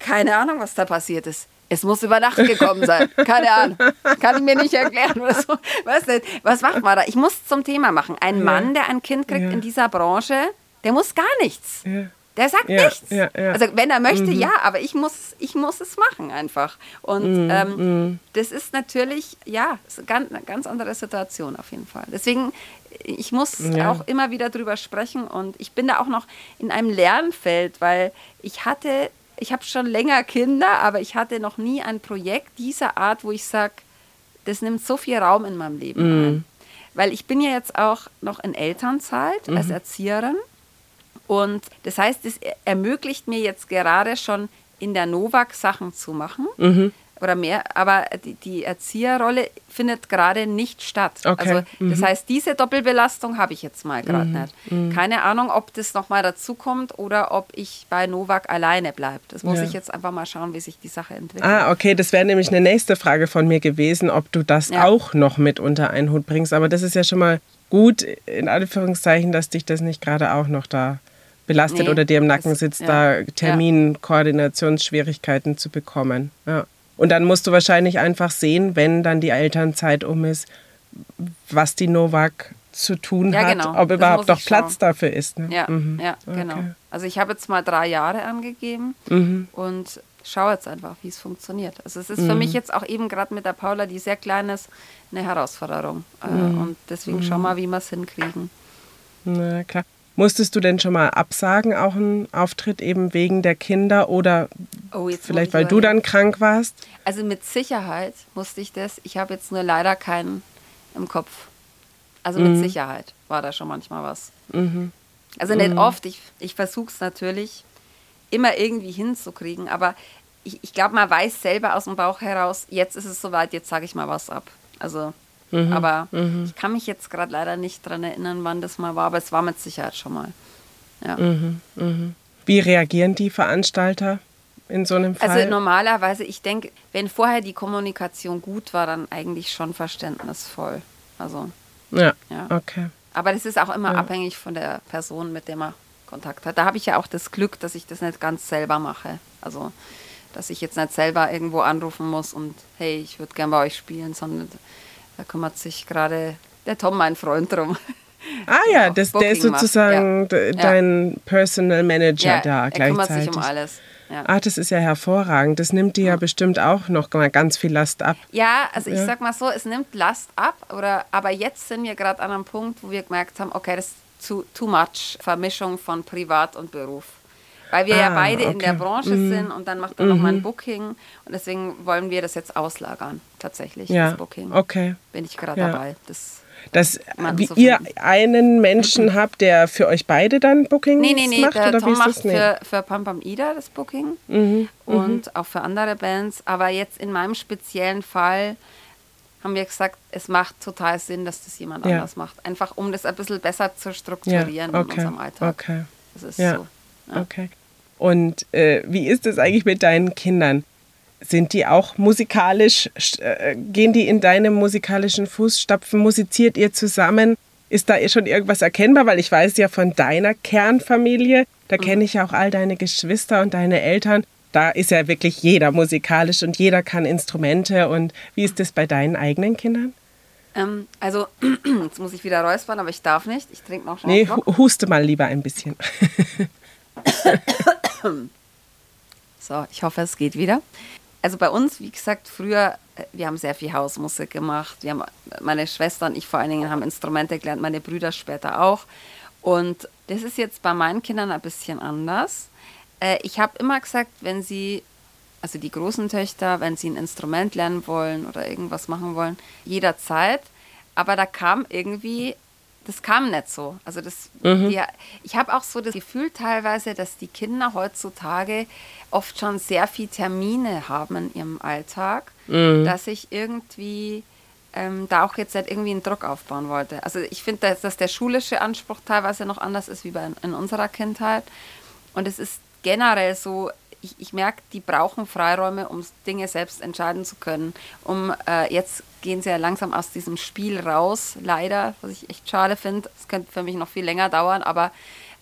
keine Ahnung, was da passiert ist es muss über Nacht gekommen sein. Keine Ahnung. Kann ich mir nicht erklären oder so. Was, denn? Was macht man da? Ich muss zum Thema machen. Ein ja. Mann, der ein Kind kriegt ja. in dieser Branche, der muss gar nichts. Ja. Der sagt nichts. Also wenn er möchte, mhm. ja, aber ich muss, ich muss es machen einfach. Und mhm. Ähm, mhm. das ist natürlich, ja, ist eine ganz, eine ganz andere Situation auf jeden Fall. Deswegen, ich muss auch immer wieder drüber sprechen und ich bin da auch noch in einem Lernfeld, weil ich hatte ich habe schon länger Kinder, aber ich hatte noch nie ein Projekt dieser Art, wo ich sage, das nimmt so viel Raum in meinem Leben mhm. ein. Weil ich bin ja jetzt auch noch in Elternzeit mhm. als Erzieherin. Und das heißt, es ermöglicht mir jetzt gerade schon in der Novak Sachen zu machen. Mhm oder mehr, aber die, die Erzieherrolle findet gerade nicht statt. Okay. Also das mhm. heißt, diese Doppelbelastung habe ich jetzt mal gerade mhm. nicht. Mhm. Keine Ahnung, ob das nochmal dazu kommt oder ob ich bei Novak alleine bleibe. Das muss ja. ich jetzt einfach mal schauen, wie sich die Sache entwickelt. Ah, okay, das wäre nämlich eine nächste Frage von mir gewesen, ob du das ja. auch noch mit unter einen Hut bringst. Aber das ist ja schon mal gut, in Anführungszeichen, dass dich das nicht gerade auch noch da belastet nee, oder dir im Nacken sitzt, ja. da Terminkoordinationsschwierigkeiten zu bekommen. Ja. Und dann musst du wahrscheinlich einfach sehen, wenn dann die Elternzeit um ist, was die Novak zu tun ja, hat, genau. ob das überhaupt noch Platz dafür ist. Ne? Ja, mhm. ja genau. okay. genau. Also ich habe jetzt mal drei Jahre angegeben mhm. und schaue jetzt einfach, wie es funktioniert. Also es ist mhm. für mich jetzt auch eben gerade mit der Paula, die sehr klein ist, eine Herausforderung. Äh, mhm. Und deswegen schauen wir mhm. mal, wie wir es hinkriegen. Na klar. Musstest du denn schon mal absagen, auch einen Auftritt eben wegen der Kinder oder oh, vielleicht weil du dann krank warst? Also mit Sicherheit musste ich das. Ich habe jetzt nur leider keinen im Kopf. Also mhm. mit Sicherheit war da schon manchmal was. Mhm. Also nicht mhm. oft. Ich, ich versuche es natürlich immer irgendwie hinzukriegen, aber ich, ich glaube, man weiß selber aus dem Bauch heraus, jetzt ist es soweit, jetzt sage ich mal was ab. Also Mhm. Aber mhm. ich kann mich jetzt gerade leider nicht daran erinnern, wann das mal war, aber es war mit Sicherheit schon mal. Ja. Mhm. mhm. Wie reagieren die Veranstalter in so einem Fall? Also normalerweise, ich denke, wenn vorher die Kommunikation gut war, dann eigentlich schon verständnisvoll. Also. Ja. ja. Okay. Aber das ist auch immer ja. abhängig von der Person, mit der man Kontakt hat. Da habe ich ja auch das Glück, dass ich das nicht ganz selber mache. Also, dass ich jetzt nicht selber irgendwo anrufen muss und hey, ich würde gerne bei euch spielen, sondern da kümmert sich gerade der Tom, mein Freund, drum. Ah ja, das, der ist sozusagen ja. dein ja. Personal Manager ja, da gleichzeitig. Er kümmert sich um alles. Ja. Ah, das ist ja hervorragend. Das nimmt dir ja bestimmt auch noch mal ganz viel Last ab. Ja, also ich sag mal so, es nimmt Last ab, oder, aber jetzt sind wir gerade an einem Punkt, wo wir gemerkt haben, okay, das ist zu, too much Vermischung von Privat und Beruf. Weil wir ja Ah, beide in der okay. Branche sind und dann macht er noch mal ein Booking und deswegen wollen wir das jetzt auslagern, tatsächlich, Ja, das Booking. okay. Bin ich gerade Ja. dabei. Das, Dass wie zu ihr einen Menschen habt, der für euch beide dann Bookings Nee, nee, nee, macht? der oder Tom wie ist macht das? Für, für Pam Pam Ida das Booking Mhm, und auch für andere Bands. Aber jetzt in meinem speziellen Fall haben wir gesagt, es macht total Sinn, dass das jemand Ja. anders macht. Einfach um das ein bisschen besser zu Ja, strukturieren in okay, unserem Alltag. okay. Das ist Ja. so. Ja. Okay. Und äh, wie ist es eigentlich mit deinen Kindern? Sind die auch musikalisch, sch- äh, gehen die in deine musikalischen Fußstapfen? Musiziert ihr zusammen? Ist da schon irgendwas erkennbar? Weil ich weiß ja von deiner Kernfamilie, da kenne ich ja auch all deine Geschwister und deine Eltern. Da ist ja wirklich jeder musikalisch und jeder kann Instrumente. Und wie ist das bei deinen eigenen Kindern? Ähm, also, [clears throat] jetzt muss ich wieder räuspern, aber ich darf nicht. Ich trinke noch schon Nee, hu- huste mal lieber ein bisschen. [coughs] [coughs] [coughs] [clears throat] So, ich hoffe, es geht wieder. Also bei uns, wie gesagt, früher, äh, wir haben sehr viel Hausmusik gemacht. Wir haben, meine Schwester und ich vor allen Dingen haben Instrumente gelernt, meine Brüder später auch. Und das ist jetzt bei meinen Kindern ein bisschen anders. Äh, ich habe immer gesagt, wenn sie, also die großen Töchter, wenn sie ein Instrument lernen wollen oder irgendwas machen wollen, jederzeit. Aber da kam irgendwie, das kam nicht so. Also das, die, ich habe auch so das Gefühl teilweise, dass die Kinder heutzutage oft schon sehr viel Termine haben in ihrem Alltag, dass ich irgendwie ähm, da auch jetzt nicht irgendwie einen Druck aufbauen wollte. Also ich finde, dass, dass der schulische Anspruch teilweise noch anders ist wie bei, in unserer Kindheit. Und es ist generell so, ich, ich merke, die brauchen Freiräume, um Dinge selbst entscheiden zu können. Um äh, jetzt gehen sie ja langsam aus diesem Spiel raus, leider, was ich echt schade finde. Es könnte für mich noch viel länger dauern, aber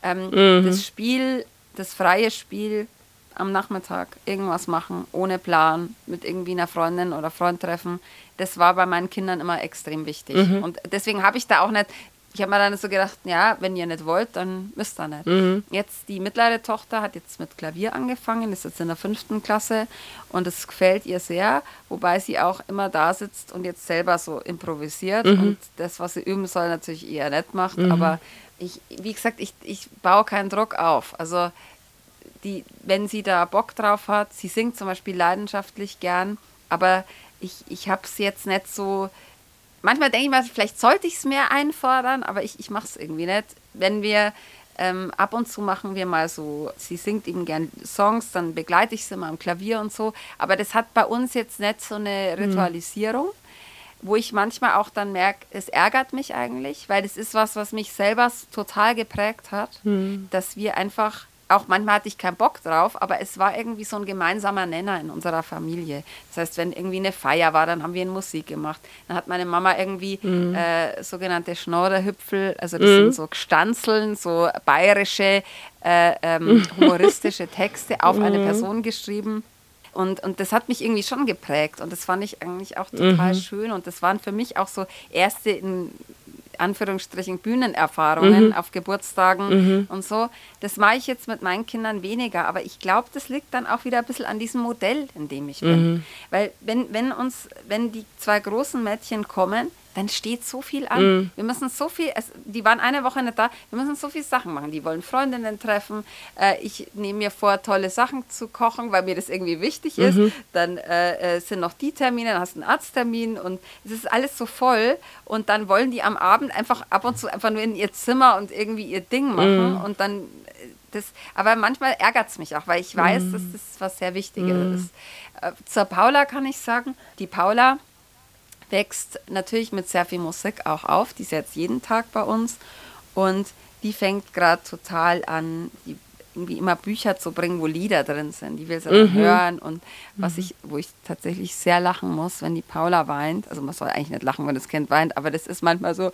ähm, das Spiel, das freie Spiel am Nachmittag irgendwas machen, ohne Plan, mit irgendwie einer Freundin oder Freund treffen, das war bei meinen Kindern immer extrem wichtig. Und deswegen habe ich da auch nicht, ich habe mir dann so gedacht, ja, wenn ihr nicht wollt, dann müsst ihr nicht. Jetzt die mittlere Tochter hat jetzt mit Klavier angefangen, ist jetzt in der fünften Klasse und es gefällt ihr sehr, wobei sie auch immer da sitzt und jetzt selber so improvisiert und das, was sie üben soll, natürlich eher nicht macht. Aber ich, wie gesagt, ich, ich baue keinen Druck auf. Also die, wenn sie da Bock drauf hat, sie singt zum Beispiel leidenschaftlich gern, aber ich, ich habe es jetzt nicht so. Manchmal denke ich mal, vielleicht sollte ich es mehr einfordern, aber ich, ich mache es irgendwie nicht. Wenn wir ähm, ab und zu machen wir mal so, sie singt eben gern Songs, dann begleite ich sie mal am Klavier und so, aber das hat bei uns jetzt nicht so eine Ritualisierung wo ich manchmal auch dann merke, es ärgert mich eigentlich, weil das ist was, was mich selber total geprägt hat, dass wir einfach, auch manchmal hatte ich keinen Bock drauf, aber es war irgendwie so ein gemeinsamer Nenner in unserer Familie. Das heißt, wenn irgendwie eine Feier war, dann haben wir Musik gemacht. Dann hat meine Mama irgendwie äh, sogenannte Schnorrerhüpfel, also das sind so Stanzeln, so bayerische, äh, ähm, [laughs] humoristische Texte auf eine Person geschrieben. Und, und das hat mich irgendwie schon geprägt und das fand ich eigentlich auch total schön und das waren für mich auch so erste in Anführungsstrichen Bühnenerfahrungen auf Geburtstagen und so. Das mache ich jetzt mit meinen Kindern weniger, aber ich glaube, das liegt dann auch wieder ein bisschen an diesem Modell, in dem ich bin. Weil wenn, wenn uns, wenn die zwei großen Mädchen kommen, dann steht so viel an. Wir müssen so viel, es, die waren eine Woche nicht da, wir müssen so viele Sachen machen. Die wollen Freundinnen treffen. Äh, ich nehme mir vor, tolle Sachen zu kochen, weil mir das irgendwie wichtig ist. Dann äh, äh, sind noch die Termine, dann hast du einen Arzttermin und es ist alles so voll. Und dann wollen die am Abend einfach ab und zu einfach nur in ihr Zimmer und irgendwie ihr Ding machen. Und dann äh, das, aber manchmal ärgert es mich auch, weil ich weiß, dass das was sehr Wichtiges ist. Äh, zur Paula kann ich sagen, die Paula wächst natürlich mit sehr viel Musik auch auf. Die ist jetzt jeden Tag bei uns und die fängt gerade total an, die irgendwie immer Bücher zu bringen, wo Lieder drin sind. Die will sie dann hören und was ich, wo ich tatsächlich sehr lachen muss, wenn die Paula weint. Also man soll eigentlich nicht lachen, wenn das Kind weint, aber das ist manchmal so.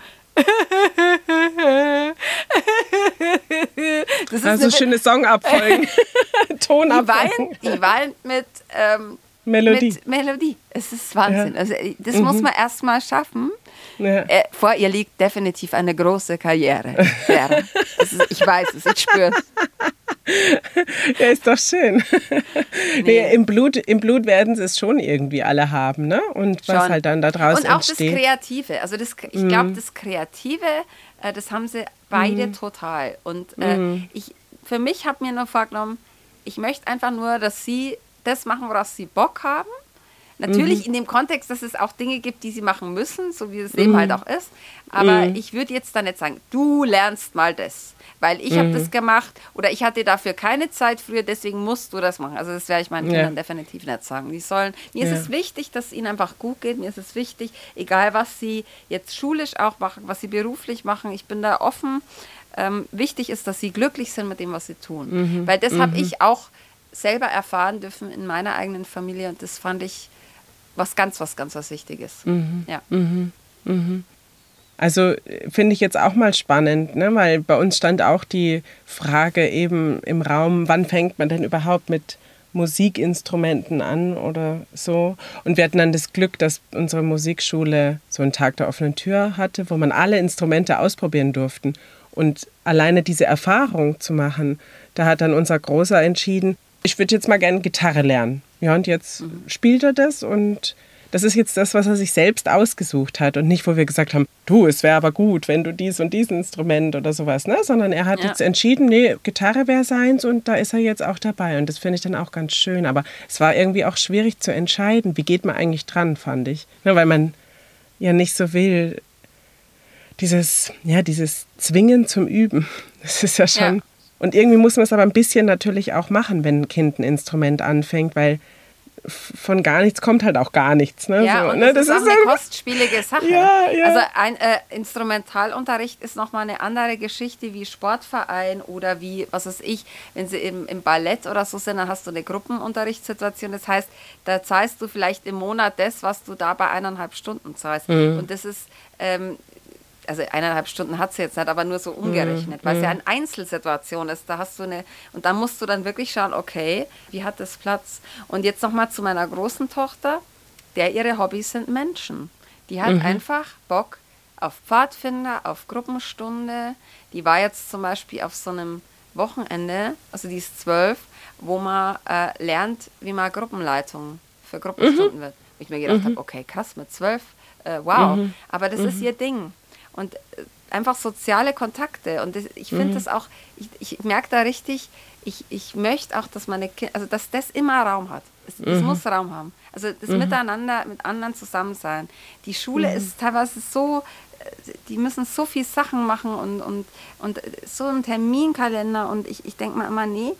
das ist Also schöne Songabfolgen, [laughs] [laughs] die Tonabfolgen. weint, die weint mit ähm, Melodie. Mit Melodie. Es ist Wahnsinn. Ja. Also, das muss man erst mal schaffen. Ja. Äh, vor ihr liegt definitiv eine große Karriere. [laughs] Ist, ich weiß es, ich spüre es. ja, ist doch schön. Nee. nee. im, Blut, Im Blut werden sie es schon irgendwie alle haben, ne? Und was schon. halt dann da draußen Und auch entsteht. das Kreative. Also das, ich glaube, mm. das Kreative, äh, das haben sie beide mm. total. Und äh, mm. ich, für mich habe mir nur vorgenommen, ich möchte einfach nur, dass sie das machen, woraus sie Bock haben. Natürlich mhm. in dem Kontext, dass es auch Dinge gibt, die sie machen müssen, so wie es mhm. Leben halt auch ist. Aber mhm. ich würde jetzt da nicht sagen, du lernst mal das, weil ich habe das mhm. gemacht oder ich hatte dafür keine Zeit früher, deswegen musst du das machen. Also das werde ich meinen Kindern ja. definitiv nicht sagen. Die sollen, mir ja. ist es wichtig, dass es ihnen einfach gut geht. Mir ist es wichtig, egal was sie jetzt schulisch auch machen, was sie beruflich machen. Ich bin da offen. Ähm, wichtig ist, dass sie glücklich sind mit dem, was sie tun. Mhm. Weil das habe mhm. ich auch selber erfahren dürfen in meiner eigenen Familie und das fand ich was ganz, was ganz was Wichtiges. Mhm. Ja. Mhm. Mhm. Also finde ich jetzt auch mal spannend, ne? weil bei uns stand auch die Frage eben im Raum, wann fängt man denn überhaupt mit Musikinstrumenten an oder so. Und wir hatten dann das Glück, dass unsere Musikschule so einen Tag der offenen Tür hatte, wo man alle Instrumente ausprobieren durften. Und alleine diese Erfahrung zu machen, da hat dann unser Großer entschieden, ich würde jetzt mal gerne Gitarre lernen. Ja, und jetzt mhm. spielt er das und das ist jetzt das, was er sich selbst ausgesucht hat und nicht, wo wir gesagt haben, du, es wäre aber gut, wenn du dies und dies Instrument oder sowas, ne? sondern er hat ja. jetzt entschieden, nee, Gitarre wäre seins und da ist er jetzt auch dabei und das finde ich dann auch ganz schön. Aber es war irgendwie auch schwierig zu entscheiden, wie geht man eigentlich dran, fand ich. Ne, weil man ja nicht so will, dieses, ja, dieses Zwingen zum Üben. [laughs] Das ist ja schon. Ja. Und irgendwie muss man es aber ein bisschen natürlich auch machen, wenn ein Kind ein Instrument anfängt, weil von gar nichts kommt halt auch gar nichts. Ne? Ja, so, und ne? das, das ist, auch eine kostspielige Sache. Ja, ja. Also ein äh, Instrumentalunterricht ist nochmal eine andere Geschichte wie Sportverein oder wie, was weiß ich, wenn sie im, im Ballett oder so sind, dann hast du eine Gruppenunterrichtssituation. Das heißt, da zahlst du vielleicht im Monat das, was du da bei eineinhalb Stunden zahlst. Mhm. Und das ist ähm, also eineinhalb Stunden hat sie jetzt nicht, aber nur so umgerechnet, mhm. weil es ja mhm. eine Einzelsituation ist. Da hast du eine, und da musst du dann wirklich schauen, okay, wie hat das Platz? Und jetzt nochmal zu meiner großen Tochter, der ihre Hobbys sind Menschen. Die hat mhm. einfach Bock auf Pfadfinder, auf Gruppenstunde. Die war jetzt zum Beispiel auf so einem Wochenende, also die ist zwölf, wo man äh, lernt, wie man Gruppenleitung für Gruppenstunden mhm. wird. Wo ich mir gedacht mhm. habe, okay, krass, mit zwölf, äh, wow. Mhm. Aber das ist mhm. ihr Ding und äh, einfach soziale Kontakte. Und ich finde mhm. das auch, ich, ich merke da richtig, ich, ich möchte auch, dass meine Kinder, also dass das immer Raum hat. Es, mhm. es muss Raum haben. Also das mhm. Miteinander, mit anderen zusammen sein. Die Schule mhm. ist teilweise so, äh, die müssen so viel Sachen machen und, und, und so ein Terminkalender und ich, ich denke mir immer, nee,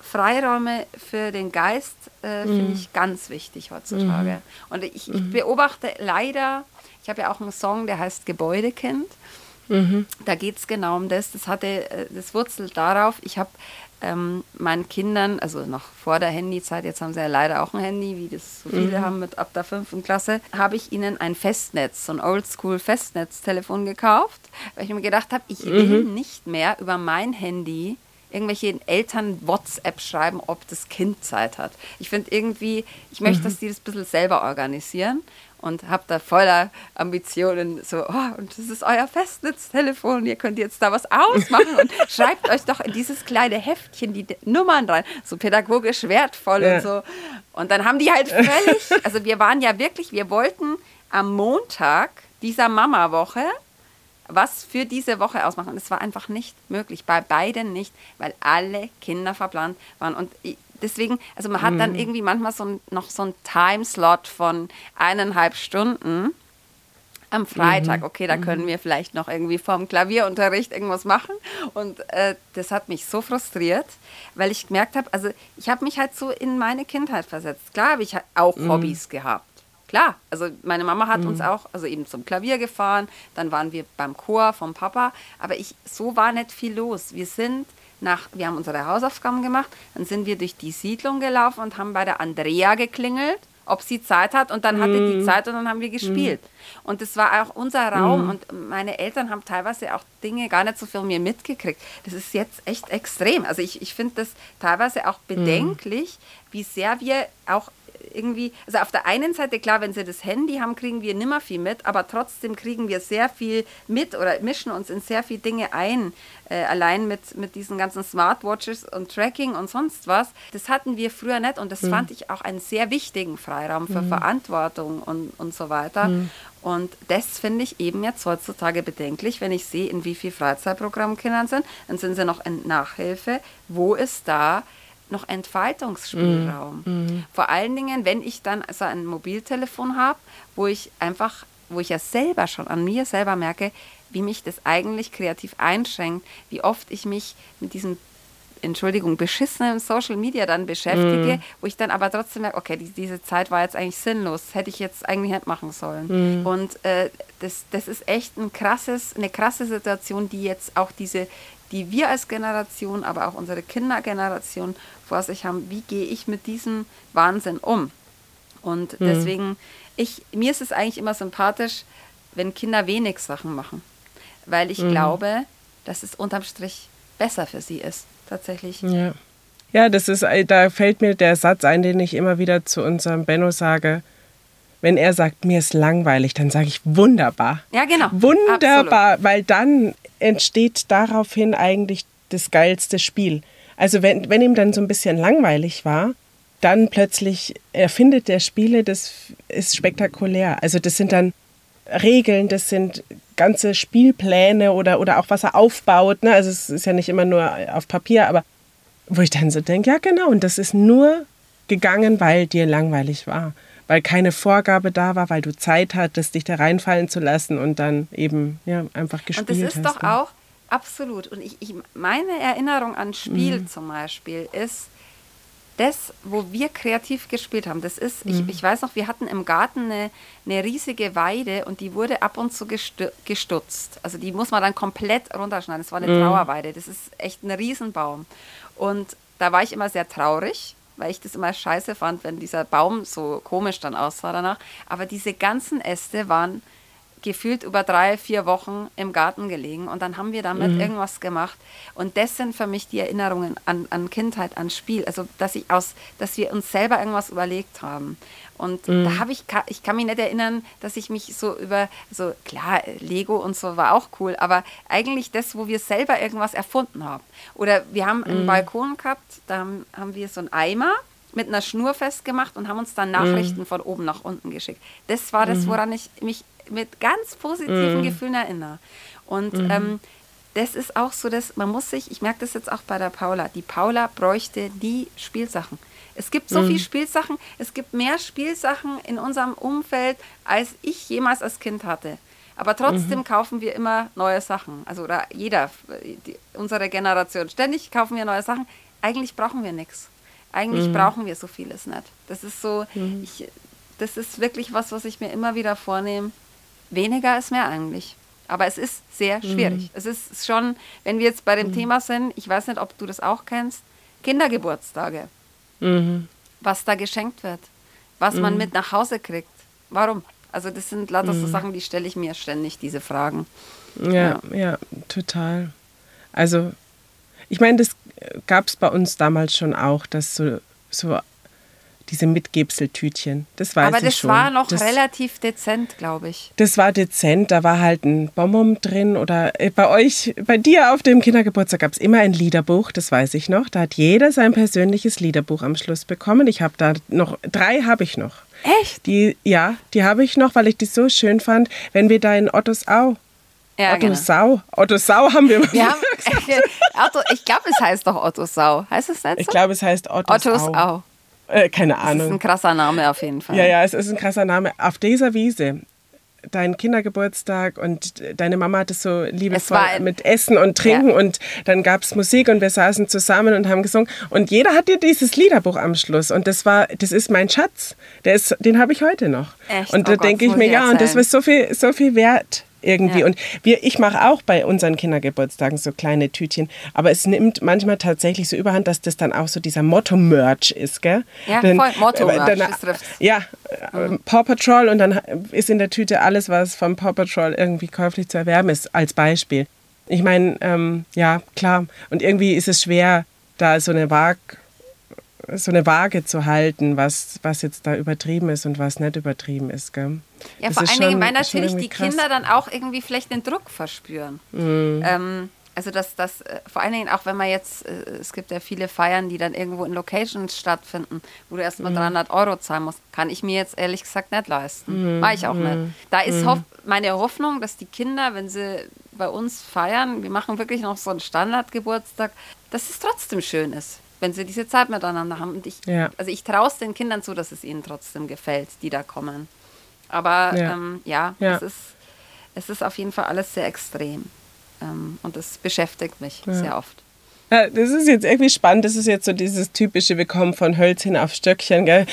Freiräume für den Geist äh, finde mhm. ich ganz wichtig heutzutage. Mhm. Und ich, ich beobachte leider ich habe ja auch einen Song, der heißt Gebäudekind. Mhm. Da geht es genau um das. Das hatte, äh, das wurzelt darauf, ich habe ähm, meinen Kindern, also noch vor der Handyzeit, jetzt haben sie ja leider auch ein Handy, wie das so viele mhm. haben mit ab der fünften Klasse, habe ich ihnen ein Festnetz, so ein Oldschool-Festnetztelefon gekauft, weil ich mir gedacht habe, ich will mhm. nicht mehr über mein Handy irgendwelche Eltern WhatsApp schreiben, ob das Kind Zeit hat. Ich finde irgendwie, ich möchte, mhm. dass die das ein bisschen selber organisieren und habe da voller Ambitionen so, oh, und das ist euer Festnetztelefon, ihr könnt jetzt da was ausmachen und [laughs] schreibt euch doch in dieses kleine Heftchen die Nummern rein, so pädagogisch wertvoll ja. und so. Und dann haben die halt völlig, [laughs] also wir waren ja wirklich, wir wollten am Montag dieser Mama-Woche was für diese Woche ausmachen. Und es war einfach nicht möglich, bei beiden nicht, weil alle Kinder verplant waren. Und deswegen, also man hat mhm. dann irgendwie manchmal so ein, noch so einen Timeslot von eineinhalb Stunden am Freitag. Mhm. Okay, da können mhm. wir vielleicht noch irgendwie vorm Klavierunterricht irgendwas machen. Und äh, das hat mich so frustriert, weil ich gemerkt habe, also ich habe mich halt so in meine Kindheit versetzt. Klar habe ich auch mhm. Hobbys gehabt. Klar, also meine Mama hat mhm. uns auch, also eben zum Klavier gefahren, dann waren wir beim Chor vom Papa, aber ich, so war nicht viel los. Wir sind nach, wir haben unsere Hausaufgaben gemacht, dann sind wir durch die Siedlung gelaufen und haben bei der Andrea geklingelt, ob sie Zeit hat und dann hatte die mm. Zeit und dann haben wir gespielt. Mm. Und das war auch unser Raum mm. und meine Eltern haben teilweise auch Dinge gar nicht so viel mir mitgekriegt. Das ist jetzt echt extrem. Also ich, ich finde das teilweise auch bedenklich, wie sehr wir auch irgendwie, also auf der einen Seite, klar, wenn sie das Handy haben, kriegen wir nimmer viel mit, aber trotzdem kriegen wir sehr viel mit oder mischen uns in sehr viele Dinge ein. Äh, allein mit, mit diesen ganzen Smartwatches und Tracking und sonst was. Das hatten wir früher nicht und das mhm. fand ich auch einen sehr wichtigen Freiraum für mhm. Verantwortung und, und so weiter. Mhm. Und das finde ich eben jetzt heutzutage bedenklich, wenn ich sehe, in wie viel Freizeitprogramm Kindern sind. Dann sind sie noch in Nachhilfe. Wo ist da noch Entfaltungsspielraum? Mm, mm. Vor allen Dingen, wenn ich dann so ein Mobiltelefon habe, wo ich einfach, wo ich ja selber schon an mir selber merke, wie mich das eigentlich kreativ einschränkt, wie oft ich mich mit diesem Entschuldigung, beschissenen Social Media dann beschäftige, mm. wo ich dann aber trotzdem merke, okay, die, diese Zeit war jetzt eigentlich sinnlos, hätte ich jetzt eigentlich nicht machen sollen. Mm. Und äh, das, das ist echt ein krasses, eine krasse Situation, die jetzt auch diese, die wir als Generation, aber auch unsere Kindergeneration vor sich haben. Wie gehe ich mit diesem Wahnsinn um? Und mm. deswegen, ich, mir ist es eigentlich immer sympathisch, wenn Kinder wenig Sachen machen, weil ich glaube, dass es unterm Strich besser für sie ist tatsächlich. Ja. Ja, das ist, äh, da fällt mir der Satz ein, den ich immer wieder zu unserem Benno sage. Wenn er sagt, mir ist langweilig, dann sage ich wunderbar. Ja, genau. Wunderbar, Absolut. weil dann entsteht daraufhin eigentlich das geilste Spiel. Also wenn, wenn ihm dann so ein bisschen langweilig war, dann plötzlich erfindet der Spiele, das ist spektakulär. Also das sind dann Regeln, das sind ganze Spielpläne oder, oder auch was er aufbaut. Ne? Also es ist ja nicht immer nur auf Papier, aber wo ich dann so denke, ja genau, und das ist nur gegangen, weil dir langweilig war. Weil keine Vorgabe da war, weil du Zeit hattest, dich da reinfallen zu lassen und dann eben ja, einfach gespielt hast. Und das ist hast, doch ne? auch absolut. Und ich, ich, meine Erinnerung an Spiel mhm. zum Beispiel ist, das, wo wir kreativ gespielt haben, das ist, mhm. ich, ich weiß noch, wir hatten im Garten eine, eine riesige Weide und die wurde ab und zu gestutzt. Also die muss man dann komplett runterschneiden. Das war eine mhm. Trauerweide. Das ist echt ein Riesenbaum. Und da war ich immer sehr traurig, weil ich das immer scheiße fand, wenn dieser Baum so komisch dann aussah danach. Aber diese ganzen Äste waren gefühlt über drei, vier Wochen im Garten gelegen und dann haben wir damit mhm. irgendwas gemacht. Und das sind für mich die Erinnerungen an, an Kindheit, an Spiel. Also, dass ich aus, dass wir uns selber irgendwas überlegt haben. Und mhm. da habe ich, ich kann mich nicht erinnern, dass ich mich so über, so klar, Lego und so war auch cool, aber eigentlich das, wo wir selber irgendwas erfunden haben. Oder wir haben einen mhm. Balkon gehabt, da haben, haben wir so einen Eimer mit einer Schnur festgemacht und haben uns dann Nachrichten mhm. von oben nach unten geschickt. Das war das, mhm. woran ich mich mit ganz positiven mhm. Gefühlen erinnere. Und mhm. ähm, das ist auch so, dass man muss sich, ich merke das jetzt auch bei der Paula, die Paula bräuchte die Spielsachen. Es gibt so mhm. viele Spielsachen, es gibt mehr Spielsachen in unserem Umfeld, als ich jemals als Kind hatte. Aber trotzdem mhm. kaufen wir immer neue Sachen. Also oder jeder, die, unsere Generation, ständig kaufen wir neue Sachen. Eigentlich brauchen wir nichts. Eigentlich mhm. brauchen wir so vieles nicht. Das ist so, mhm. ich, das ist wirklich was, was ich mir immer wieder vornehme, weniger ist mehr eigentlich. Aber es ist sehr mhm. schwierig. Mhm. Es ist schon, wenn wir jetzt bei dem mhm. Thema sind, ich weiß nicht, ob du das auch kennst, Kindergeburtstage. Mhm. Was da geschenkt wird. Was man mhm. mit nach Hause kriegt. Warum? Also das sind lauter so mhm. Sachen, die stelle ich mir ständig, diese Fragen. Ja, ja, ja total. Also ich meine, das gab es bei uns damals schon auch, dass so, so diese Mitgebseltütchen. Das weiß Aber ich schon. Aber das war noch das, relativ dezent, glaube ich. Das war dezent. Da war halt ein Bonbon drin oder äh, bei euch, bei dir auf dem Kindergeburtstag gab es immer ein Liederbuch. Das weiß ich noch. Da hat jeder sein persönliches Liederbuch am Schluss bekommen. Ich habe da noch drei habe ich noch. Echt? Die ja, die habe ich noch, weil ich die so schön fand. Wenn wir da in Otto's-Au ja, Otto genau. Sau. Otto Sau haben wir. wir haben, Otto, ich glaube, es heißt doch Otto Sau. Heißt es nicht so? Ich glaube, es heißt Otto's, Otto's Au. Au. Äh, keine Ahnung. Das ist ein krasser Name auf jeden Fall. Ja, ja, es ist ein krasser Name. Auf dieser Wiese, dein Kindergeburtstag und deine Mama hat es so liebevoll es mit Essen und Trinken ja. und dann gab es Musik und wir saßen zusammen und haben gesungen und jeder hat dir dieses Liederbuch am Schluss und das war, das ist mein Schatz, der ist, den habe ich heute noch. Echt? Und da oh denke ich mir, ja, und das ist so viel, so viel wert irgendwie. Ja. Und wir, ich mache auch bei unseren Kindergeburtstagen so kleine Tütchen, aber es nimmt manchmal tatsächlich so überhand, dass das dann auch so dieser Motto-Merch ist, gell? Ja, dann, voll Motto-Merch. Ja, mhm. Paw Patrol und dann ist in der Tüte alles, was vom Paw Patrol irgendwie käuflich zu erwerben ist, als Beispiel. Ich meine, ähm, ja, klar. Und irgendwie ist es schwer, da so eine Waag so eine Waage zu halten, was, was jetzt da übertrieben ist und was nicht übertrieben ist. Gell? Ja, das vor allen Dingen, weil natürlich die krass. Kinder dann auch irgendwie vielleicht den Druck verspüren. Mhm. Ähm, also dass das äh, vor allen Dingen auch wenn man jetzt, äh, es gibt ja viele Feiern, die dann irgendwo in Locations stattfinden, wo du erstmal mhm. 300 Euro zahlen musst, kann ich mir jetzt ehrlich gesagt nicht leisten. Mhm. Mache ich auch mhm. nicht. Da ist mhm. meine Hoffnung, dass die Kinder, wenn sie bei uns feiern, wir machen wirklich noch so einen Standardgeburtstag, dass es trotzdem schön ist wenn sie diese Zeit miteinander haben. Und ich, ja. also ich traue es den Kindern zu, dass es ihnen trotzdem gefällt, die da kommen. Aber ja, ähm, ja, ja. Es, ist, es ist auf jeden Fall alles sehr extrem. Ähm, und das beschäftigt mich sehr oft. Das ist jetzt irgendwie spannend. Das ist jetzt so dieses typische, wir kommen von Hölzchen auf Stöckchen, gell?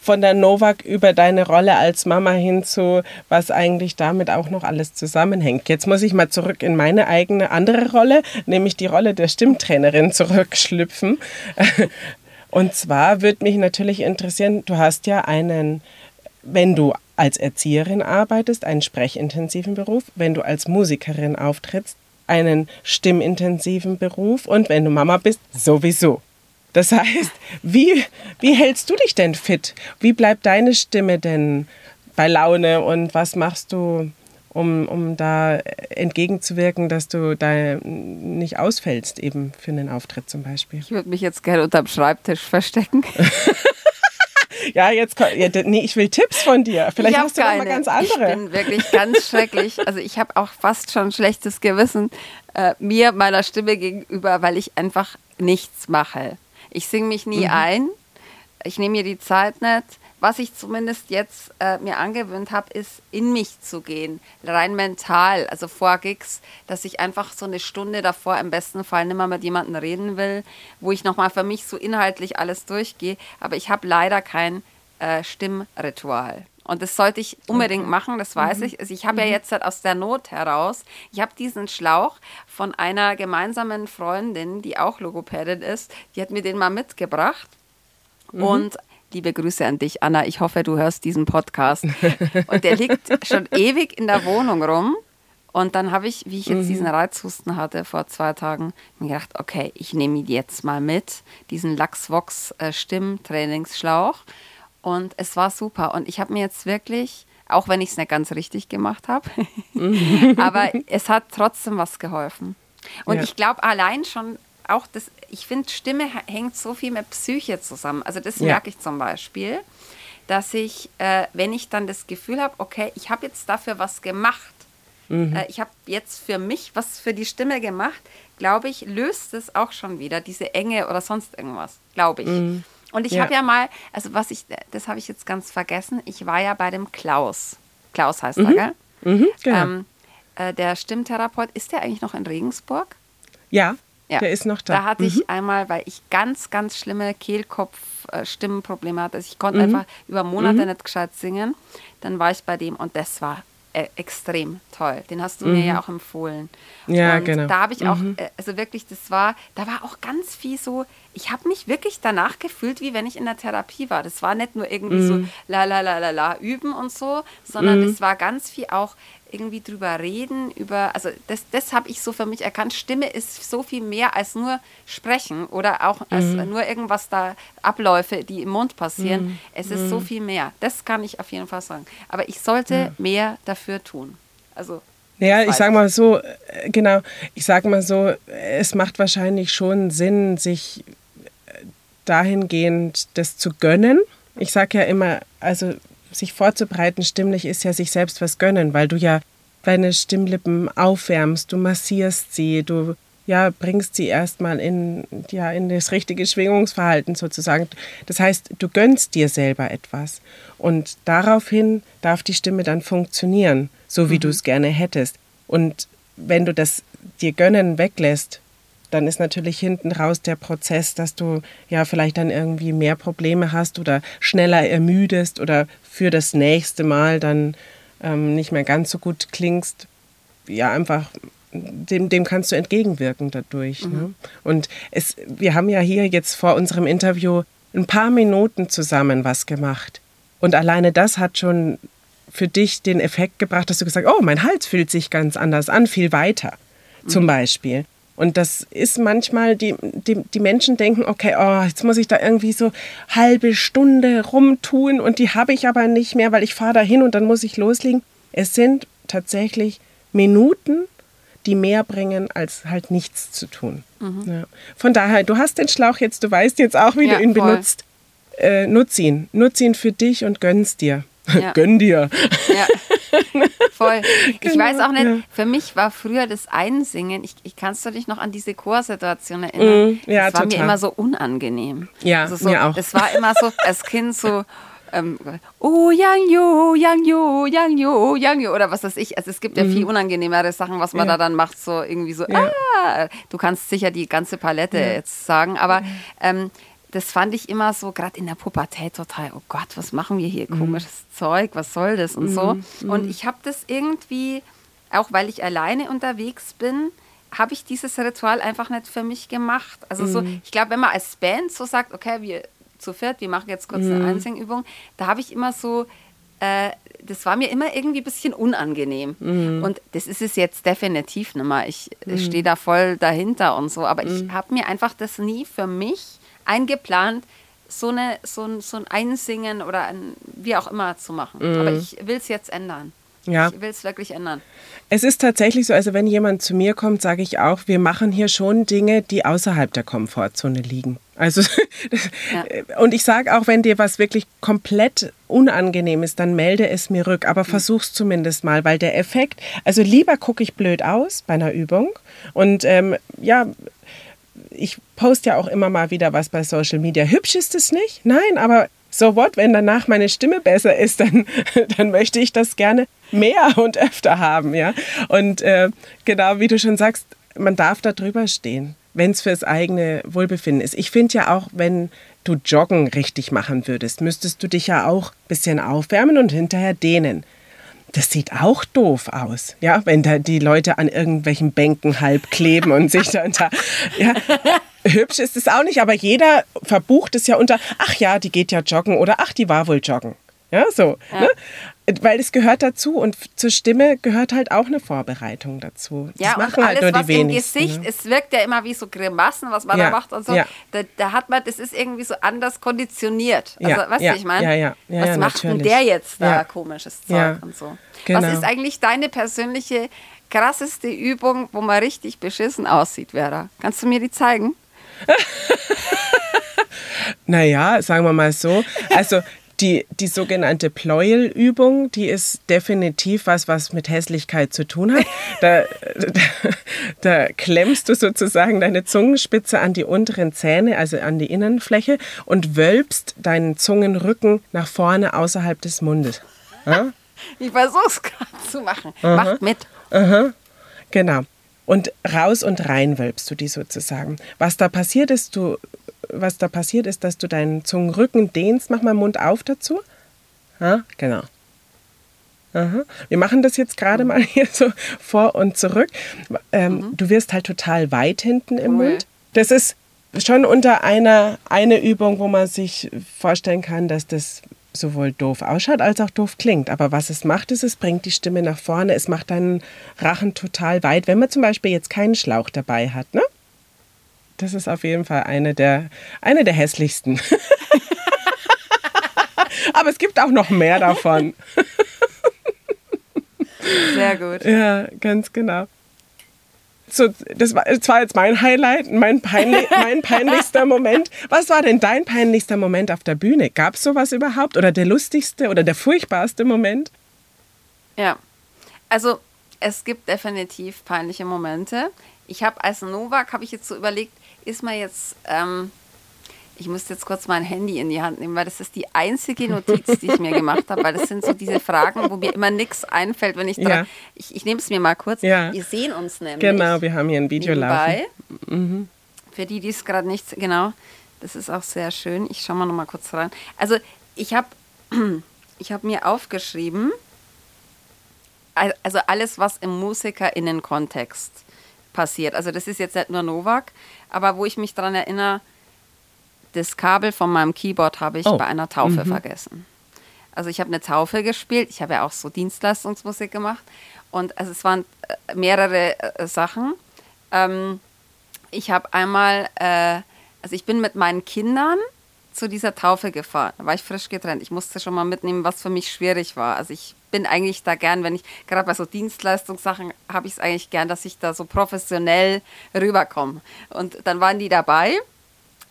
Von der Novak über deine Rolle als Mama hin zu, was eigentlich damit auch noch alles zusammenhängt. Jetzt muss ich mal zurück in meine eigene andere Rolle, nämlich die Rolle der Stimmtrainerin zurückschlüpfen. [laughs] Und zwar würde mich natürlich interessieren, du hast ja einen, wenn du als Erzieherin arbeitest, einen sprechintensiven Beruf, wenn du als Musikerin auftrittst, einen stimmintensiven Beruf und wenn du Mama bist, sowieso. Das heißt, wie, wie hältst du dich denn fit? Wie bleibt deine Stimme denn bei Laune und was machst du, um, um da entgegenzuwirken, dass du da nicht ausfällst, eben für einen Auftritt zum Beispiel? Ich würde mich jetzt gerne unterm Schreibtisch verstecken. [laughs] Ja, jetzt ja, nee, ich will Tipps von dir. Vielleicht hast du keine. mal ganz andere. Ich bin wirklich ganz [laughs] schrecklich. Also ich habe auch fast schon schlechtes Gewissen äh, mir meiner Stimme gegenüber, weil ich einfach nichts mache. Ich singe mich nie mhm. ein. Ich nehme mir die Zeit nicht was ich zumindest jetzt äh, mir angewöhnt habe, ist in mich zu gehen, rein mental, also vor Gigs, dass ich einfach so eine Stunde davor im besten Fall nicht mehr mit jemandem reden will, wo ich nochmal für mich so inhaltlich alles durchgehe, aber ich habe leider kein äh, Stimmritual. Und das sollte ich unbedingt machen, das weiß mhm. ich. Also ich habe mhm. ja jetzt halt aus der Not heraus, ich habe diesen Schlauch von einer gemeinsamen Freundin, die auch Logopädin ist, die hat mir den mal mitgebracht. Mhm. Und Liebe Grüße an dich, Anna. Ich hoffe, du hörst diesen Podcast. Und der liegt [laughs] schon ewig in der Wohnung rum. Und dann habe ich, wie ich jetzt mhm. diesen Reizhusten hatte vor zwei Tagen, mir gedacht, okay, ich nehme ihn jetzt mal mit, diesen Lachsvox äh, Stimmtrainingsschlauch. Und es war super. Und ich habe mir jetzt wirklich, auch wenn ich es nicht ganz richtig gemacht habe, [laughs] aber es hat trotzdem was geholfen. Und ja. ich glaube, allein schon auch das, ich finde, Stimme hängt so viel mit Psyche zusammen. Also das ja. merke ich zum Beispiel, dass ich, äh, wenn ich dann das Gefühl habe, okay, ich habe jetzt dafür was gemacht, mhm. äh, ich habe jetzt für mich was für die Stimme gemacht, glaube ich, löst es auch schon wieder, diese Enge oder sonst irgendwas, glaube ich. Mhm. Und ich ja. habe ja mal, also was ich, das habe ich jetzt ganz vergessen, ich war ja bei dem Klaus. Klaus heißt mhm. er, gell? Mhm, genau. Ähm, äh, der Stimmtherapeut, ist der eigentlich noch in Regensburg? Ja, ja. Der ist noch da. Da hatte mhm. ich einmal, weil ich ganz, ganz schlimme Kehlkopf-Stimmenprobleme hatte. Also ich konnte mhm. einfach über Monate mhm. nicht gescheit singen. Dann war ich bei dem und das war äh, extrem toll. Den hast du mir mhm. ja auch empfohlen. Ja, und genau. Da habe ich auch, mhm. äh, also wirklich, das war, da war auch ganz viel so, ich habe mich wirklich danach gefühlt, wie wenn ich in der Therapie war. Das war nicht nur irgendwie so mhm. la la la la la üben und so, sondern es war ganz viel auch irgendwie drüber reden, über, also das, das habe ich so für mich erkannt. Stimme ist so viel mehr als nur sprechen oder auch als mhm. nur irgendwas da, Abläufe, die im Mund passieren. Mhm. Es ist mhm. so viel mehr. Das kann ich auf jeden Fall sagen. Aber ich sollte mehr dafür tun. Also ja, ich sage mal so, äh, genau, ich sage mal so, es macht wahrscheinlich schon Sinn, sich äh, dahingehend das zu gönnen. Ich sage ja immer, also sich vorzubereiten stimmlich ist ja sich selbst was gönnen, weil du ja deine Stimmlippen aufwärmst, du massierst sie, du ja, bringst sie erstmal in, ja, in das richtige Schwingungsverhalten sozusagen. Das heißt, du gönnst dir selber etwas. Und daraufhin darf die Stimme dann funktionieren, so wie mhm. du es gerne hättest. Und wenn du das dir gönnen weglässt, dann ist natürlich hinten raus der Prozess, dass du ja vielleicht dann irgendwie mehr Probleme hast oder schneller ermüdest oder für das nächste Mal dann ähm, nicht mehr ganz so gut klingst. Ja, einfach dem, dem kannst du entgegenwirken dadurch. Mhm. Ne? Und es, wir haben ja hier jetzt vor unserem Interview ein paar Minuten zusammen was gemacht. Und alleine das hat schon für dich den Effekt gebracht, dass du gesagt hast, oh, mein Hals fühlt sich ganz anders an, viel weiter. Mhm. Zum Beispiel. Und das ist manchmal, die, die, die Menschen denken, okay, oh, jetzt muss ich da irgendwie so halbe Stunde rumtun und die habe ich aber nicht mehr, weil ich fahre da hin und dann muss ich loslegen. Es sind tatsächlich Minuten, die mehr bringen, als halt nichts zu tun. Mhm. Ja. Von daher, du hast den Schlauch jetzt, du weißt jetzt auch, wie ja, du ihn voll. benutzt. Äh, nutz ihn. Nutz ihn für dich und gönn's dir. Ja. Gönn dir. Ja. Voll. Ich genau, weiß auch nicht, ja. für mich war früher das Einsingen, ich, ich kannst du dich noch an diese Chorsituation erinnern? Mm, ja, das war total. mir immer so unangenehm. Ja, also so, mir auch. Es war immer so als Kind so, ähm, oh Yang Yo, Yang Yo, Yang Yo, Yang Yo oder was weiß ich. Also es gibt ja mhm. viel unangenehmere Sachen, was man ja. da dann macht, so irgendwie so, ah, du kannst sicher die ganze Palette jetzt sagen, aber ähm, das fand ich immer so, gerade in der Pubertät total, oh Gott, was machen wir hier, mhm. komisches Zeug, was soll das und mhm. so. Und mhm. ich habe das irgendwie, auch weil ich alleine unterwegs bin, habe ich dieses Ritual einfach nicht für mich gemacht. Also so, mhm. ich glaube, wenn man als Band so sagt, okay, wir zu viert, wir machen jetzt kurz eine mhm. Einsingübung, da habe ich immer so, äh, das war mir immer irgendwie ein bisschen unangenehm. Mhm. Und das ist es jetzt definitiv nicht mehr. Ich mhm. stehe da voll dahinter und so. Aber mhm. ich habe mir einfach das nie für mich eingeplant, so, eine, so, ein, so ein Einsingen oder ein, wie auch immer zu machen. Mhm. Aber ich will es jetzt ändern. Ja. Ich will es wirklich ändern. Es ist tatsächlich so, also wenn jemand zu mir kommt, sage ich auch, wir machen hier schon Dinge, die außerhalb der Komfortzone liegen. Also [laughs] ja. und ich sage auch, wenn dir was wirklich komplett unangenehm ist, dann melde es mir rück, aber mhm. versuch's zumindest mal, weil der Effekt, also lieber gucke ich blöd aus bei einer Übung und ähm, ja, ich poste ja auch immer mal wieder was bei Social Media. Hübsch ist es nicht, nein, aber so what, wenn danach meine Stimme besser ist, [laughs] dann, dann möchte ich das gerne mehr und öfter haben, ja. Und äh, genau wie du schon sagst, man darf da drüber stehen, wenn es fürs eigene Wohlbefinden ist. Ich finde ja auch, wenn du Joggen richtig machen würdest, müsstest du dich ja auch ein bisschen aufwärmen und hinterher dehnen das sieht auch doof aus, ja, wenn da die Leute an irgendwelchen Bänken halb kleben und sich dann da, ja, hübsch ist es auch nicht, aber jeder verbucht es ja unter, ach ja, die geht ja joggen oder ach, die war wohl joggen. Ja, so. Ja. Ne? Weil es gehört dazu und zur Stimme gehört halt auch eine Vorbereitung dazu. Das ja, machen und halt alles, halt nur die was im Gesicht, ne? es wirkt ja immer wie so Grimassen, was man ja, da macht und so. Ja. Da, da, hat man, das ist irgendwie so anders konditioniert. Also, ja, weißt du, ich meine? Ja, ja, ja, was macht natürlich. denn der jetzt da komisches Zeug und so? Genau. Was ist eigentlich deine persönliche krasseste Übung, wo man richtig beschissen aussieht, Vera? Kannst du mir die zeigen? [laughs] naja, sagen wir mal so. Also die, die sogenannte Pleuelübung, die ist definitiv was, was mit Hässlichkeit zu tun hat. [laughs] Da, da, [laughs] da, klemmst du sozusagen deine Zungenspitze an die unteren Zähne, also an die Innenfläche, und wölbst deinen Zungenrücken nach vorne außerhalb des Mundes. [laughs] Ja? Ich versuche es gerade zu machen. Aha. Macht mit. Aha. Genau. Und raus und rein wölbst du die sozusagen. Was da passiert ist, du was da passiert, ist, dass du deinen Zungenrücken dehnst. Mach mal Mund auf dazu. Ja, genau. Aha. Wir machen das jetzt gerade mal [laughs] hier so vor und zurück. Ähm, mhm. Du wirst halt total weit hinten im cool. Mund. Das ist schon unter einer eine Übung, wo man sich vorstellen kann, dass das sowohl doof ausschaut als auch doof klingt. Aber was es macht, ist, es bringt die Stimme nach vorne. Es macht deinen Rachen total weit, wenn man zum Beispiel jetzt keinen Schlauch dabei hat. Ne? Das ist auf jeden Fall eine der, eine der hässlichsten. [laughs] Aber es gibt auch noch mehr davon. Sehr gut. Ja, ganz genau. So, das, war, das war jetzt mein Highlight, mein, peinlich, mein peinlichster Moment. Was war denn dein peinlichster Moment auf der Bühne? Gab es sowas überhaupt? Oder der lustigste oder der furchtbarste Moment? Ja, also es gibt definitiv peinliche Momente. Ich habe als Novak, habe ich jetzt so überlegt, ist man jetzt, ähm, ich muss jetzt kurz mein Handy in die Hand nehmen, weil das ist die einzige Notiz, die ich mir [laughs] gemacht habe, weil das sind so diese Fragen, wo mir immer nichts einfällt, wenn ich dran, ja. ich, ich nehme es mir mal kurz. Ja. Wir sehen uns nämlich. Genau, wir haben hier ein Video nebenbei. laufen. Mhm. Für die, die es gerade nicht, genau, das ist auch sehr schön. Ich schaue mal noch mal kurz rein. Also ich habe [clears throat] ich hab mir aufgeschrieben, also alles, was im MusikerInnen-Kontext passiert. Also das ist jetzt nicht nur Novak, aber wo ich mich daran erinnere, das Kabel von meinem Keyboard habe ich oh. bei einer Taufe mhm. vergessen. Also ich habe eine Taufe gespielt, ich habe ja auch so Dienstleistungsmusik gemacht und also es waren äh, mehrere äh, Sachen. Ähm, Ich habe einmal, äh, also ich bin mit meinen Kindern zu dieser Taufe gefahren. Da war ich frisch getrennt. Ich musste schon mal mitnehmen, was für mich schwierig war. Also ich bin eigentlich da gern, wenn ich, gerade bei so Dienstleistungssachen, habe ich es eigentlich gern, dass ich da so professionell rüberkomme. Und dann waren die dabei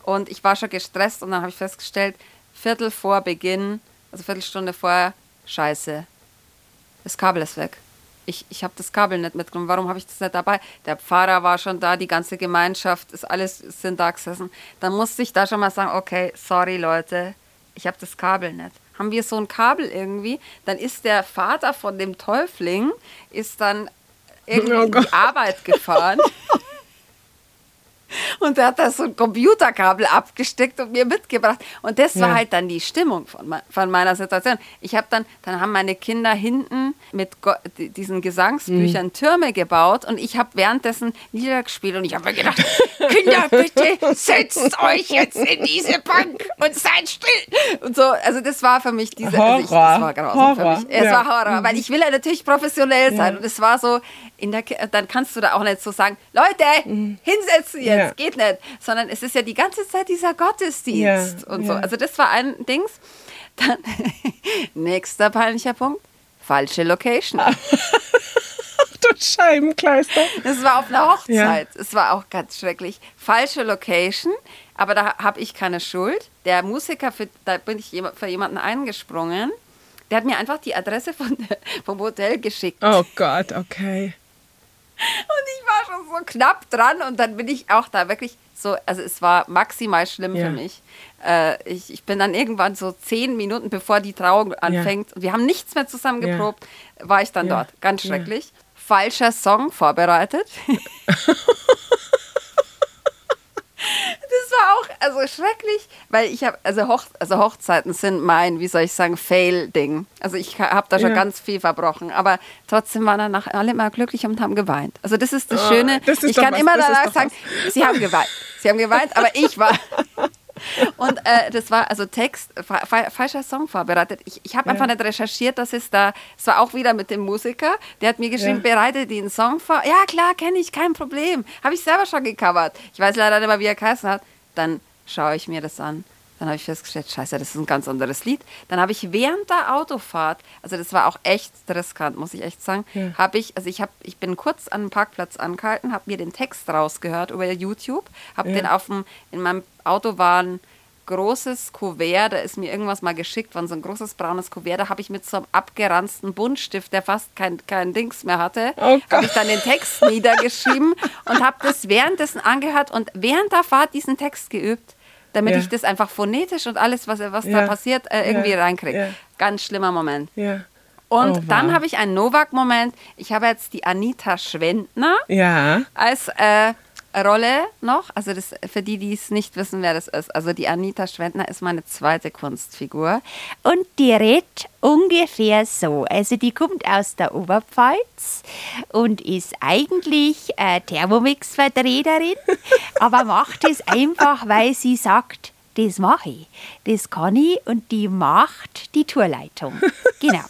und ich war schon gestresst und dann habe ich festgestellt, Viertel vor Beginn, also Viertelstunde vorher, scheiße, das Kabel ist weg ich, ich habe das Kabel nicht mitgenommen, warum habe ich das nicht dabei? Der Pfarrer war schon da, die ganze Gemeinschaft, ist alles sind da gesessen. Dann musste ich da schon mal sagen, okay, sorry Leute, ich habe das Kabel nicht. Haben wir so ein Kabel irgendwie, dann ist der Vater von dem Täufling, ist dann [laughs] irgendwie oh in die Arbeit gefahren. [laughs] Und er hat da so ein Computerkabel abgesteckt und mir mitgebracht. Und das war halt dann die Stimmung von, von meiner Situation. Ich habe dann, dann haben meine Kinder hinten mit Go diesen Gesangsbüchern mhm. Türme gebaut und ich habe währenddessen Lieder gespielt und ich habe mir gedacht, Kinder, bitte setzt euch jetzt in diese Bank und seid still. Und so, also das war für mich diese, Horror. Also ich, das war grausam Horror. für mich. Es ja. war Horror, mhm. weil ich will ja natürlich professionell sein ja. und es war so, in der, dann kannst du da auch nicht so sagen, Leute, mhm. hinsetzen jetzt, ja. geht nicht. Sondern es ist ja die ganze Zeit dieser Gottesdienst ja. und so. Also das war ein Dings. Dann [laughs] nächster peinlicher Punkt, falsche Location. [laughs] du Scheibenkleister. Das war auf einer Hochzeit. Es ja. war auch ganz schrecklich. Falsche Location, aber da habe ich keine Schuld. Der Musiker, für, da bin ich für jemanden eingesprungen. Der hat mir einfach die Adresse von vom Hotel geschickt. Oh Gott, okay. Und ich war schon so knapp dran und dann bin ich auch da wirklich so, also es war maximal schlimm ja. für mich. Äh, ich, ich bin dann irgendwann so zehn Minuten bevor die Trauung anfängt ja. und wir haben nichts mehr zusammen geprobt, ja. war ich dann dort. Ganz schrecklich. Falscher Song vorbereitet. [laughs] [laughs] Das war auch also schrecklich, weil ich habe also, Hoch, also Hochzeiten sind mein, wie soll ich sagen, Fail-Ding. Also ich habe da schon ja. ganz viel verbrochen, aber trotzdem waren danach alle immer glücklich und haben geweint. Also das ist das oh, Schöne. Das ist ich kann was, immer danach sagen, was. sie haben geweint. Sie haben geweint, aber ich war [laughs] und äh, das war also Text, fa falscher Song vorbereitet. Ich, ich habe ja. einfach nicht recherchiert, dass es da, es war auch wieder mit dem Musiker, der hat mir geschrieben, ja. bereite den Song vor. Ja, klar, kenne ich, kein Problem. Habe ich selber schon gecovert. Ich weiß leider nicht mehr, wie er geheißen hat. Dann schaue ich mir das an. Dann habe ich festgestellt, scheiße, das ist ein ganz anderes Lied. Dann habe ich während der Autofahrt, also das war auch echt riskant, muss ich echt sagen, ja. habe ich, also ich habe, ich bin kurz an einem Parkplatz angehalten, habe mir den Text rausgehört über YouTube, habe ja. den auf dem, in meinem Auto war ein großes Kuvert, da ist mir irgendwas mal geschickt worden, so ein großes braunes Kuvert, da habe ich mit so einem abgeranzten Buntstift, der fast kein, kein Dings mehr hatte, oh habe ich dann den Text niedergeschrieben [laughs] und habe das währenddessen angehört und während der Fahrt diesen Text geübt damit ja. ich das einfach phonetisch und alles, was, was ja. da passiert, äh, irgendwie ja. reinkriege. Ganz schlimmer Moment. Und oh, dann habe ich einen Novak-Moment. Ich habe jetzt die Anita Schwendner als äh, Rolle noch. Also das, für die, die es nicht wissen, wer das ist. Also die Anita Schwendner ist meine zweite Kunstfigur. Und die redet ungefähr so. Also die kommt aus der Oberpfalz und ist eigentlich äh, Thermomix-Vertreterin, [laughs] aber macht es einfach, weil sie sagt, das mache ich, das kann ich und die macht die Tourleitung. Genau.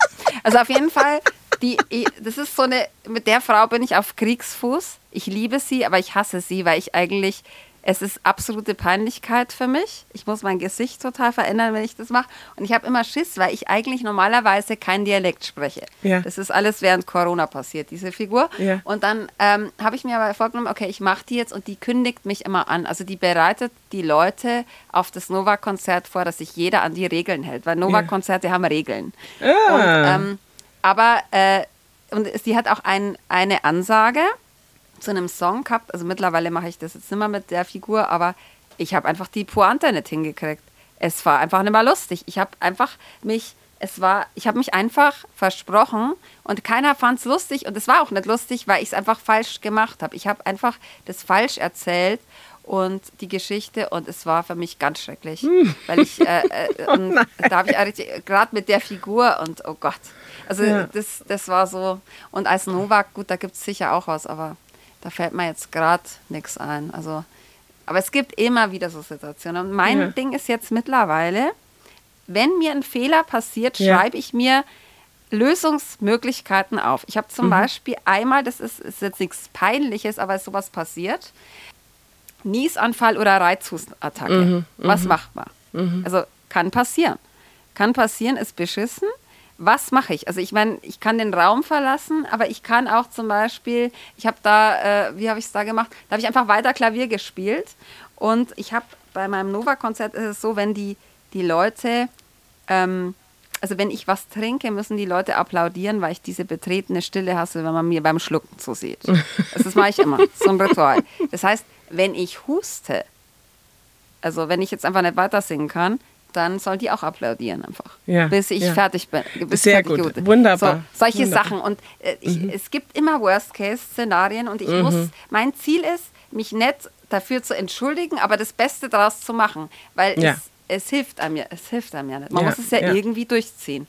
Also auf jeden Fall die, das ist so eine, mit der Frau bin ich auf Kriegsfuß. Ich liebe sie, aber ich hasse sie, weil ich eigentlich, es ist absolute Peinlichkeit für mich. Ich muss mein Gesicht total verändern, wenn ich das mache. Und ich habe immer Schiss, weil ich eigentlich normalerweise kein Dialekt spreche. Ja. Das ist alles während Corona passiert, diese Figur. Ja. Und dann ähm, habe ich mir aber vorgenommen, okay, ich mache die jetzt und die kündigt mich immer an. Also die bereitet die Leute auf das Nova-Konzert vor, dass sich jeder an die Regeln hält, weil Nova-Konzerte ja. haben Regeln. Ah. Und ähm, aber äh, und sie hat auch ein, eine Ansage zu einem Song gehabt. Also mittlerweile mache ich das jetzt nicht mehr mit der Figur, aber ich habe einfach die Pointe nicht hingekriegt. Es war einfach nicht mehr lustig. Ich habe einfach mich, es war, ich habe mich einfach versprochen und keiner fand es lustig und es war auch nicht lustig, weil ich es einfach falsch gemacht habe. Ich habe einfach das falsch erzählt und die Geschichte und es war für mich ganz schrecklich, hm. weil ich äh, äh, [laughs] oh da habe ich gerade mit der Figur und oh Gott, also ja. das, das war so und als Novak gut, da gibt es sicher auch was, aber da fällt mir jetzt gerade nichts ein. Also, aber es gibt immer wieder so Situationen. Und mein ja. Ding ist jetzt mittlerweile, wenn mir ein Fehler passiert, ja. schreibe ich mir Lösungsmöglichkeiten auf. Ich habe zum mhm. Beispiel einmal, das ist, ist jetzt nichts Peinliches, aber ist sowas passiert Niesanfall oder Reizhustenattacke. Mhm, Was macht man? Also kann passieren. Kann passieren, ist beschissen. Was mache ich? Also ich meine, ich kann den Raum verlassen, aber ich kann auch zum Beispiel, ich habe da, äh, wie habe ich es da gemacht? Da habe ich einfach weiter Klavier gespielt und ich habe bei meinem Nova-Konzert ist es so, wenn die, die Leute, ähm, also wenn ich was trinke, müssen die Leute applaudieren, weil ich diese betretene Stille hasse, wenn man mir beim Schlucken zusieht. Also [laughs] das mache ich immer, so ein Ritual. Das heißt, wenn ich huste, also wenn ich jetzt einfach nicht weiter singen kann, dann sollen die auch applaudieren einfach, Ja, bis ich ja. fertig bin. Bis Sehr fertig gut. bin. Wunderbar. So, solche Wunderbar. Sachen und äh, ich, es gibt immer Worst-Case-Szenarien und ich Mhm. muss, mein Ziel ist, mich nicht dafür zu entschuldigen, aber das Beste daraus zu machen, weil Ja. es, es hilft einem ja, es hilft einem ja nicht. Man muss es ja. irgendwie durchziehen.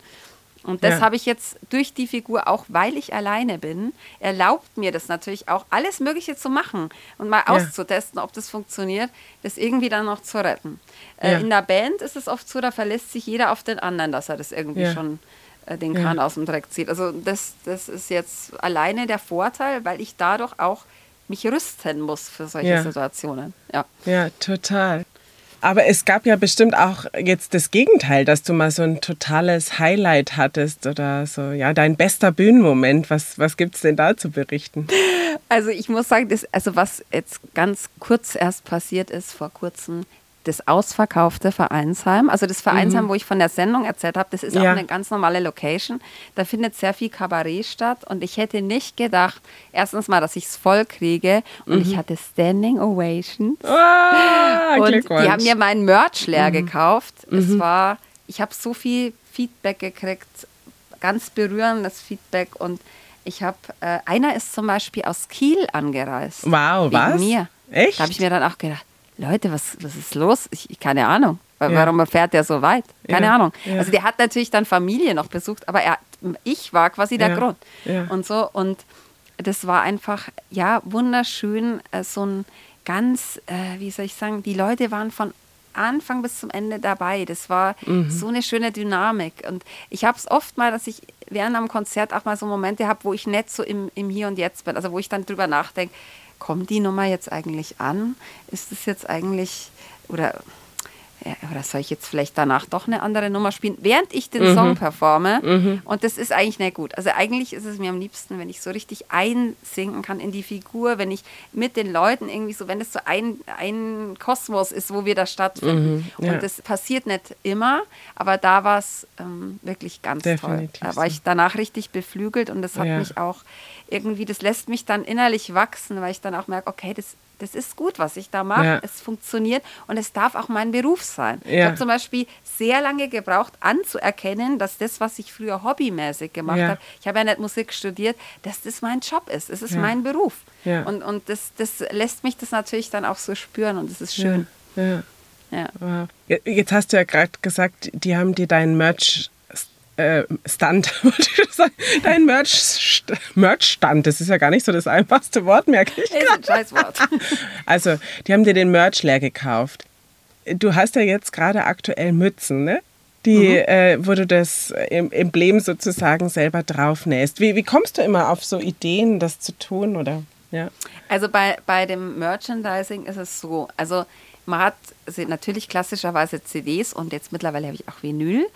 Und das Ja. habe ich jetzt durch die Figur, auch weil ich alleine bin, erlaubt mir das natürlich auch, alles Mögliche zu machen und mal Ja. auszutesten, ob das funktioniert, das irgendwie dann noch zu retten. Äh, Ja. In der Band ist es oft so, da verlässt sich jeder auf den anderen, dass er das irgendwie schon äh, den. Kahn aus dem Dreck zieht. Also das, das ist jetzt alleine der Vorteil, weil ich dadurch auch mich rüsten muss für solche. Situationen. Ja. Ja, total. Aber es gab ja bestimmt auch jetzt das Gegenteil, dass du mal so ein totales Highlight hattest oder so, ja, dein bester Bühnenmoment. Was, was gibt es denn da zu berichten? Also ich muss sagen, das, also was jetzt ganz kurz erst passiert ist, vor kurzem, das ausverkaufte Vereinsheim. Also das Vereinsheim, wo ich von der Sendung erzählt habe, das ist Mhm. Ja. auch eine ganz normale Location. Da findet sehr viel Kabarett statt und ich hätte nicht gedacht, erstens mal, dass ich es voll kriege und ich hatte Standing Ovation. Ah, Und. Mhm. die haben mir meinen Merch leer gekauft. Es war, ich habe so viel Feedback gekriegt, ganz berührendes Feedback und ich habe, äh, einer ist zum Beispiel aus Kiel angereist. Wow, was? mir. Echt? Da habe ich mir dann auch gedacht, Leute, was, was ist los? Ich, keine Ahnung. Wa- Ja. Warum fährt der so weit? Keine Ja, Ahnung. ja. Also der hat natürlich dann Familie noch besucht, aber er, ich war quasi der Grund. Und so und das war einfach ja wunderschön, äh, so ein ganz, äh, wie soll ich sagen, die Leute waren von Anfang bis zum Ende dabei. Das war Mhm. so eine schöne Dynamik. Und ich habe es oft mal, dass ich während am Konzert auch mal so Momente habe, wo ich nicht so im, im Hier und Jetzt bin. Also wo ich dann drüber nachdenke, kommt die Nummer jetzt eigentlich an? Ist es jetzt eigentlich, oder, oder soll ich jetzt vielleicht danach doch eine andere Nummer spielen, während ich den Mhm. Song performe? Und das ist eigentlich nicht gut. Also eigentlich ist es mir am liebsten, wenn ich so richtig einsinken kann in die Figur, wenn ich mit den Leuten irgendwie so, wenn es so ein, ein Kosmos ist, wo wir da stattfinden. Mhm, ja. Und das passiert nicht immer, aber da war es ähm, wirklich ganz Definitiv toll. Da war ich danach richtig beflügelt und das hat Ja. mich auch irgendwie, das lässt mich dann innerlich wachsen, weil ich dann auch merke, okay, das, das ist gut, was ich da mache. Ja. Es funktioniert und es darf auch mein Beruf sein. Ich Ja. habe zum Beispiel sehr lange gebraucht, anzuerkennen, dass das, was ich früher hobbymäßig gemacht Ja. habe, ich habe ja nicht Musik studiert, dass das mein Job ist. Es ist mein Beruf. Und, und das, das lässt mich das natürlich dann auch so spüren und das ist schön. Ja. Wow. Je- Jetzt hast du ja gerade gesagt, die haben dir deinen Merch äh, Stand, [laughs] wollte ich sagen, dein Merch Merch-Stand, das ist ja gar nicht so das einfachste Wort, merke ich. Ist ein Scheißwort. [laughs] Also, die haben dir den Merch leer gekauft. Du hast ja jetzt gerade aktuell Mützen, ne? Die, Mhm. äh, wo du das em- Emblem sozusagen selber draufnähst. Wie, wie kommst du immer auf so Ideen, das zu tun, oder? Ja. Also bei, bei dem Merchandising ist es so, also man hat se- natürlich klassischerweise CDs und jetzt mittlerweile habe ich auch Vinyl.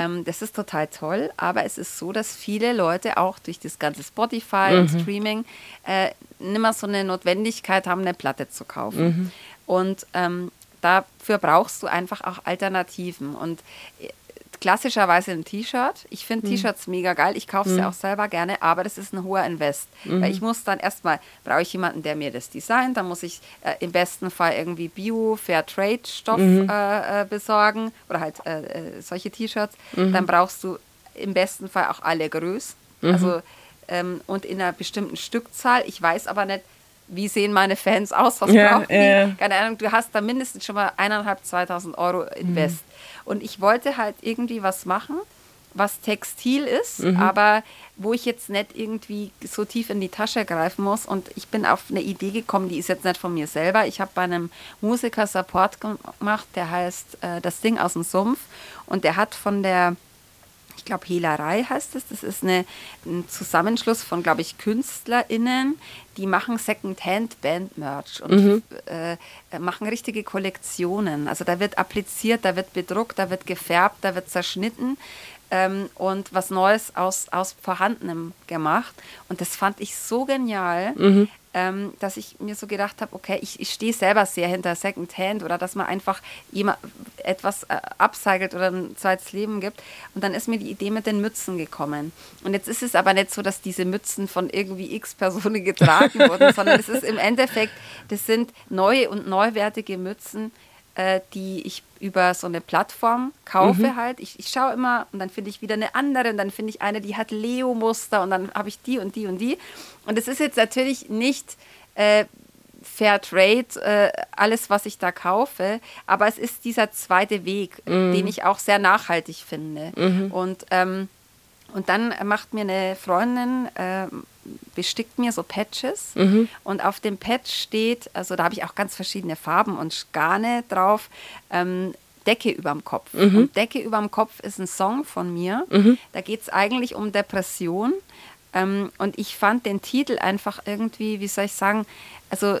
Ähm, das ist total toll, aber es ist so, dass viele Leute auch durch das ganze Spotify und Streaming äh, nimmer so eine Notwendigkeit haben, eine Platte zu kaufen. Und ähm, dafür brauchst du einfach auch Alternativen. Und äh, klassischerweise ein T-Shirt. Ich finde T-Shirts mega geil. Ich kaufe sie auch selber gerne, aber das ist ein hoher Invest. Weil ich muss dann erstmal, brauche ich jemanden, der mir das designt. Dann muss ich äh, im besten Fall irgendwie Bio, Fair Trade Stoff äh, äh, besorgen oder halt äh, äh, solche T-Shirts. Dann brauchst du im besten Fall auch alle Größen. Also ähm, und in einer bestimmten Stückzahl. Ich weiß aber nicht, wie sehen meine Fans aus, was Ja, brauchen die? ja, keine Ahnung, du hast da mindestens schon mal eineinhalb, 2000 Euro Invest. Mhm. Und ich wollte halt irgendwie was machen, was Textil ist, Mhm. aber wo ich jetzt nicht irgendwie so tief in die Tasche greifen muss. Und ich bin auf eine Idee gekommen, die ist jetzt nicht von mir selber. Ich habe bei einem Musiker Support gemacht, der heißt äh, Das Ding aus dem Sumpf. Und der hat von der ich glaube, Hehlerei heißt es. Das ist eine, ein Zusammenschluss von, glaube ich, KünstlerInnen, die machen Second-Hand-Band-Merch und mhm. äh, machen richtige Kollektionen. Also da wird appliziert, da wird bedruckt, da wird gefärbt, da wird zerschnitten ähm, und was Neues aus, aus Vorhandenem gemacht. Und das fand ich so genial. Mhm ähm, dass ich mir so gedacht habe, okay, ich, ich stehe selber sehr hinter Secondhand oder dass man einfach jemand etwas äh, upcycelt oder ein zweites Leben gibt. Und dann ist mir die Idee mit den Mützen gekommen. Und jetzt ist es aber nicht so, dass diese Mützen von irgendwie x Personen getragen wurden, [laughs] sondern es ist im Endeffekt, das sind neue und neuwertige Mützen, äh, die ich über so eine Plattform kaufe mhm. halt. Ich, ich schaue immer und dann finde ich wieder eine andere und dann finde ich eine, die hat Leo-Muster und dann habe ich die und die und die. Und es ist jetzt natürlich nicht äh, Fair Trade, äh, alles, was ich da kaufe, aber es ist dieser zweite Weg, mhm. den ich auch sehr nachhaltig finde. Mhm. Und ähm, und dann macht mir eine Freundin, äh, bestickt mir so Patches mhm. und auf dem Patch steht, also da habe ich auch ganz verschiedene Farben und Garne drauf, ähm, Decke überm Kopf. Mhm. Und Decke überm Kopf ist ein Song von mir. Mhm. Da geht es eigentlich um Depression. Ähm, und ich fand den Titel einfach irgendwie, wie soll ich sagen, also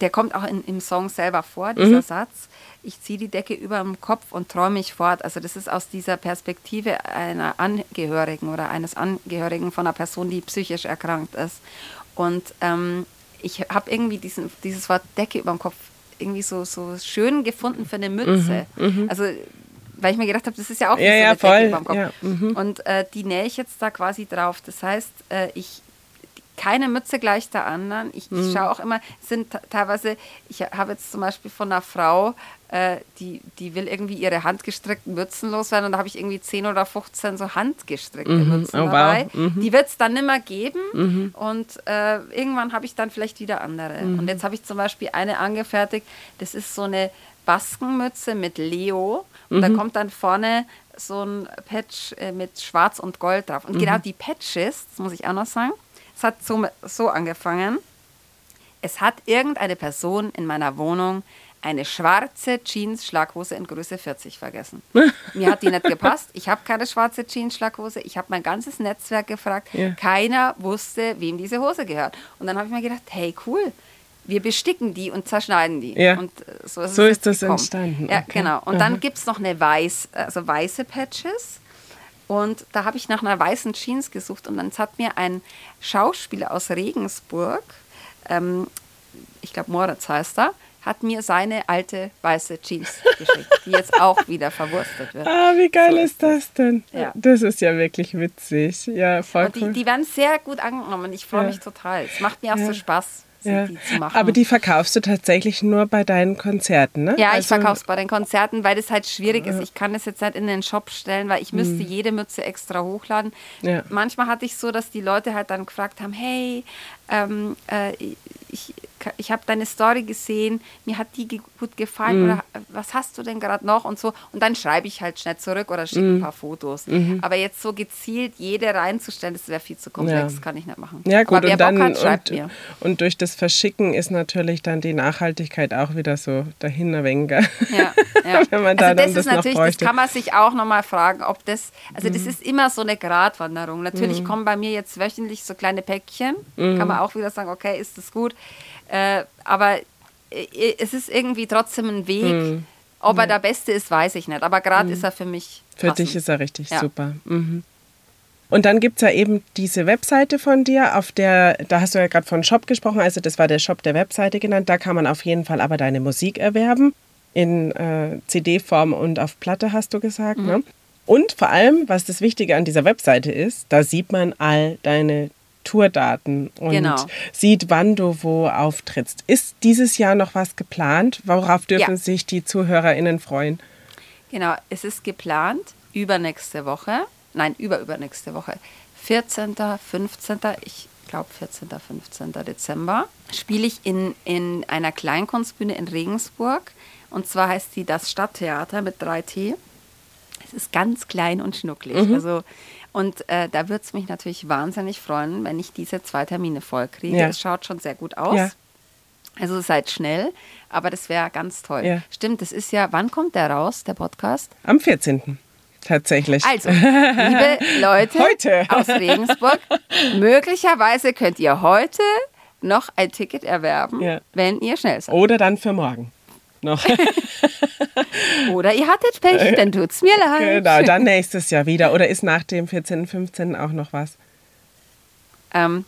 der kommt auch in, im Song selber vor, dieser mhm. Satz ich ziehe die Decke über dem Kopf und träume mich fort. Also das ist aus dieser Perspektive einer Angehörigen oder eines Angehörigen von einer Person, die psychisch erkrankt ist. Und ähm, ich habe irgendwie diesen, dieses Wort Decke über dem Kopf irgendwie so, so schön gefunden für eine Mütze. Mhm, mhm. also weil ich mir gedacht habe, das ist ja auch ja, so ja, Decke voll. über dem Kopf. Ja, mhm. und äh, die nähe ich jetzt da quasi drauf. Das heißt, äh, ich keine Mütze gleich der anderen. Ich, mhm. schaue auch immer, sind teilweise, ich habe jetzt zum Beispiel von einer Frau, äh, die, die will irgendwie ihre handgestrickten Mützen loswerden und da habe ich irgendwie 10 oder 15 so handgestrickte mhm. Mützen oh, dabei. Wow. Mhm. Die wird es dann nicht mehr geben mhm. und äh, irgendwann habe ich dann vielleicht wieder andere. Mhm. Und jetzt habe ich zum Beispiel eine angefertigt, das ist so eine Baskenmütze mit Leo und da mhm. kommt dann vorne so ein Patch äh, mit Schwarz und Gold drauf. Und genau die Patches, das muss ich auch noch sagen, es hat so, so angefangen. Es hat irgendeine Person in meiner Wohnung eine schwarze Jeans-Schlaghose in Größe 40 vergessen. [laughs] Mir hat die nicht gepasst. Ich habe keine schwarze Jeans-Schlaghose. Ich habe mein ganzes Netzwerk gefragt. Ja. Keiner wusste, wem diese Hose gehört. Und dann habe ich mir gedacht, hey, cool. Wir besticken die und zerschneiden die. Ja. Und äh, so ist, so ist das gekommen. entstanden. Ja, genau. Und Aha. dann gibt es noch eine weiß, also weiße Patches. Und da habe ich nach einer weißen Jeans gesucht und dann hat mir ein Schauspieler aus Regensburg, ähm, ich glaube Moritz heißt er, hat mir seine alte weiße Jeans geschickt, die jetzt auch wieder verwurstet wird. [laughs] Ah, wie geil so ist das denn? Ja. Das ist ja wirklich witzig. Ja, voll die, cool. die werden sehr gut angenommen. Ich freue ja. mich total. Es macht mir auch ja. so Spaß ja. die zu machen. Aber die verkaufst du tatsächlich nur bei deinen Konzerten, ne? Ja, also, ich verkaufe es bei den Konzerten, weil das halt schwierig ist. Ich kann es jetzt halt in den Shop stellen, weil ich müsste mhm. jede Mütze extra hochladen. Ja. Manchmal hatte ich so, dass die Leute halt dann gefragt haben, hey, ähm, äh, ich, ich habe deine Story gesehen, mir hat die gut gefallen mhm. oder was hast du denn gerade noch und so. Und dann schreibe ich halt schnell zurück oder schicke mhm. ein paar Fotos. Mhm. Aber jetzt so gezielt jede reinzustellen, das wäre viel zu komplex, ja. kann ich nicht machen. Ja gut, und, dann, hat, und, mir. und durch das Verschicken ist natürlich dann die Nachhaltigkeit auch wieder so dahinter weniger. Ja, [laughs] ja. Wenn man da also das dann ist das natürlich, das kann man sich auch nochmal fragen, ob das, also das mhm. ist immer so eine Gratwanderung. Natürlich mhm. kommen bei mir jetzt wöchentlich so kleine Päckchen, kann man auch wieder sagen, okay, ist das gut. Äh, aber äh, es ist irgendwie trotzdem ein Weg. Mhm. Ob er der Beste ist, weiß ich nicht. Aber gerade mhm. ist er für mich. Für passend. dich ist er richtig ja. super. Mhm. Und dann gibt es ja eben diese Webseite von dir, auf der, da hast du ja gerade von Shop gesprochen, also das war der Shop der Webseite genannt. Da kann man auf jeden Fall aber deine Musik erwerben. In äh, CD-Form und auf Platte, hast du gesagt. Mhm. Ne? Und vor allem, was das Wichtige an dieser Webseite ist, da sieht man all deine Tourdaten und genau. sieht, wann du wo auftrittst. Ist dieses Jahr noch was geplant? Worauf dürfen ja. sich die ZuhörerInnen freuen? Genau, es ist geplant übernächste Woche, nein, überübernächste Woche, 14., 15., ich glaube 14., 15. Dezember, spiele ich in, in einer Kleinkunstbühne in Regensburg. Und zwar heißt sie das Stadttheater mit 3T. Es ist ganz klein und schnucklig. Mhm. Also und äh, da würde es mich natürlich wahnsinnig freuen, wenn ich diese zwei Termine voll kriege. Ja. Das schaut schon sehr gut aus. Ja. Also seid schnell, aber das wäre ganz toll. Ja. Stimmt, das ist ja, wann kommt der raus, der Podcast? Am 14. tatsächlich. Also, [laughs] liebe Leute Heute. aus Regensburg, [laughs] möglicherweise könnt ihr heute noch ein Ticket erwerben, Ja. wenn ihr schnell seid. Oder dann für morgen. Noch. [laughs] Oder ihr hattet Pech, dann tut's mir leid. Äh, genau, dann nächstes Jahr wieder. Oder ist nach dem 14., 15. auch noch was? Ähm,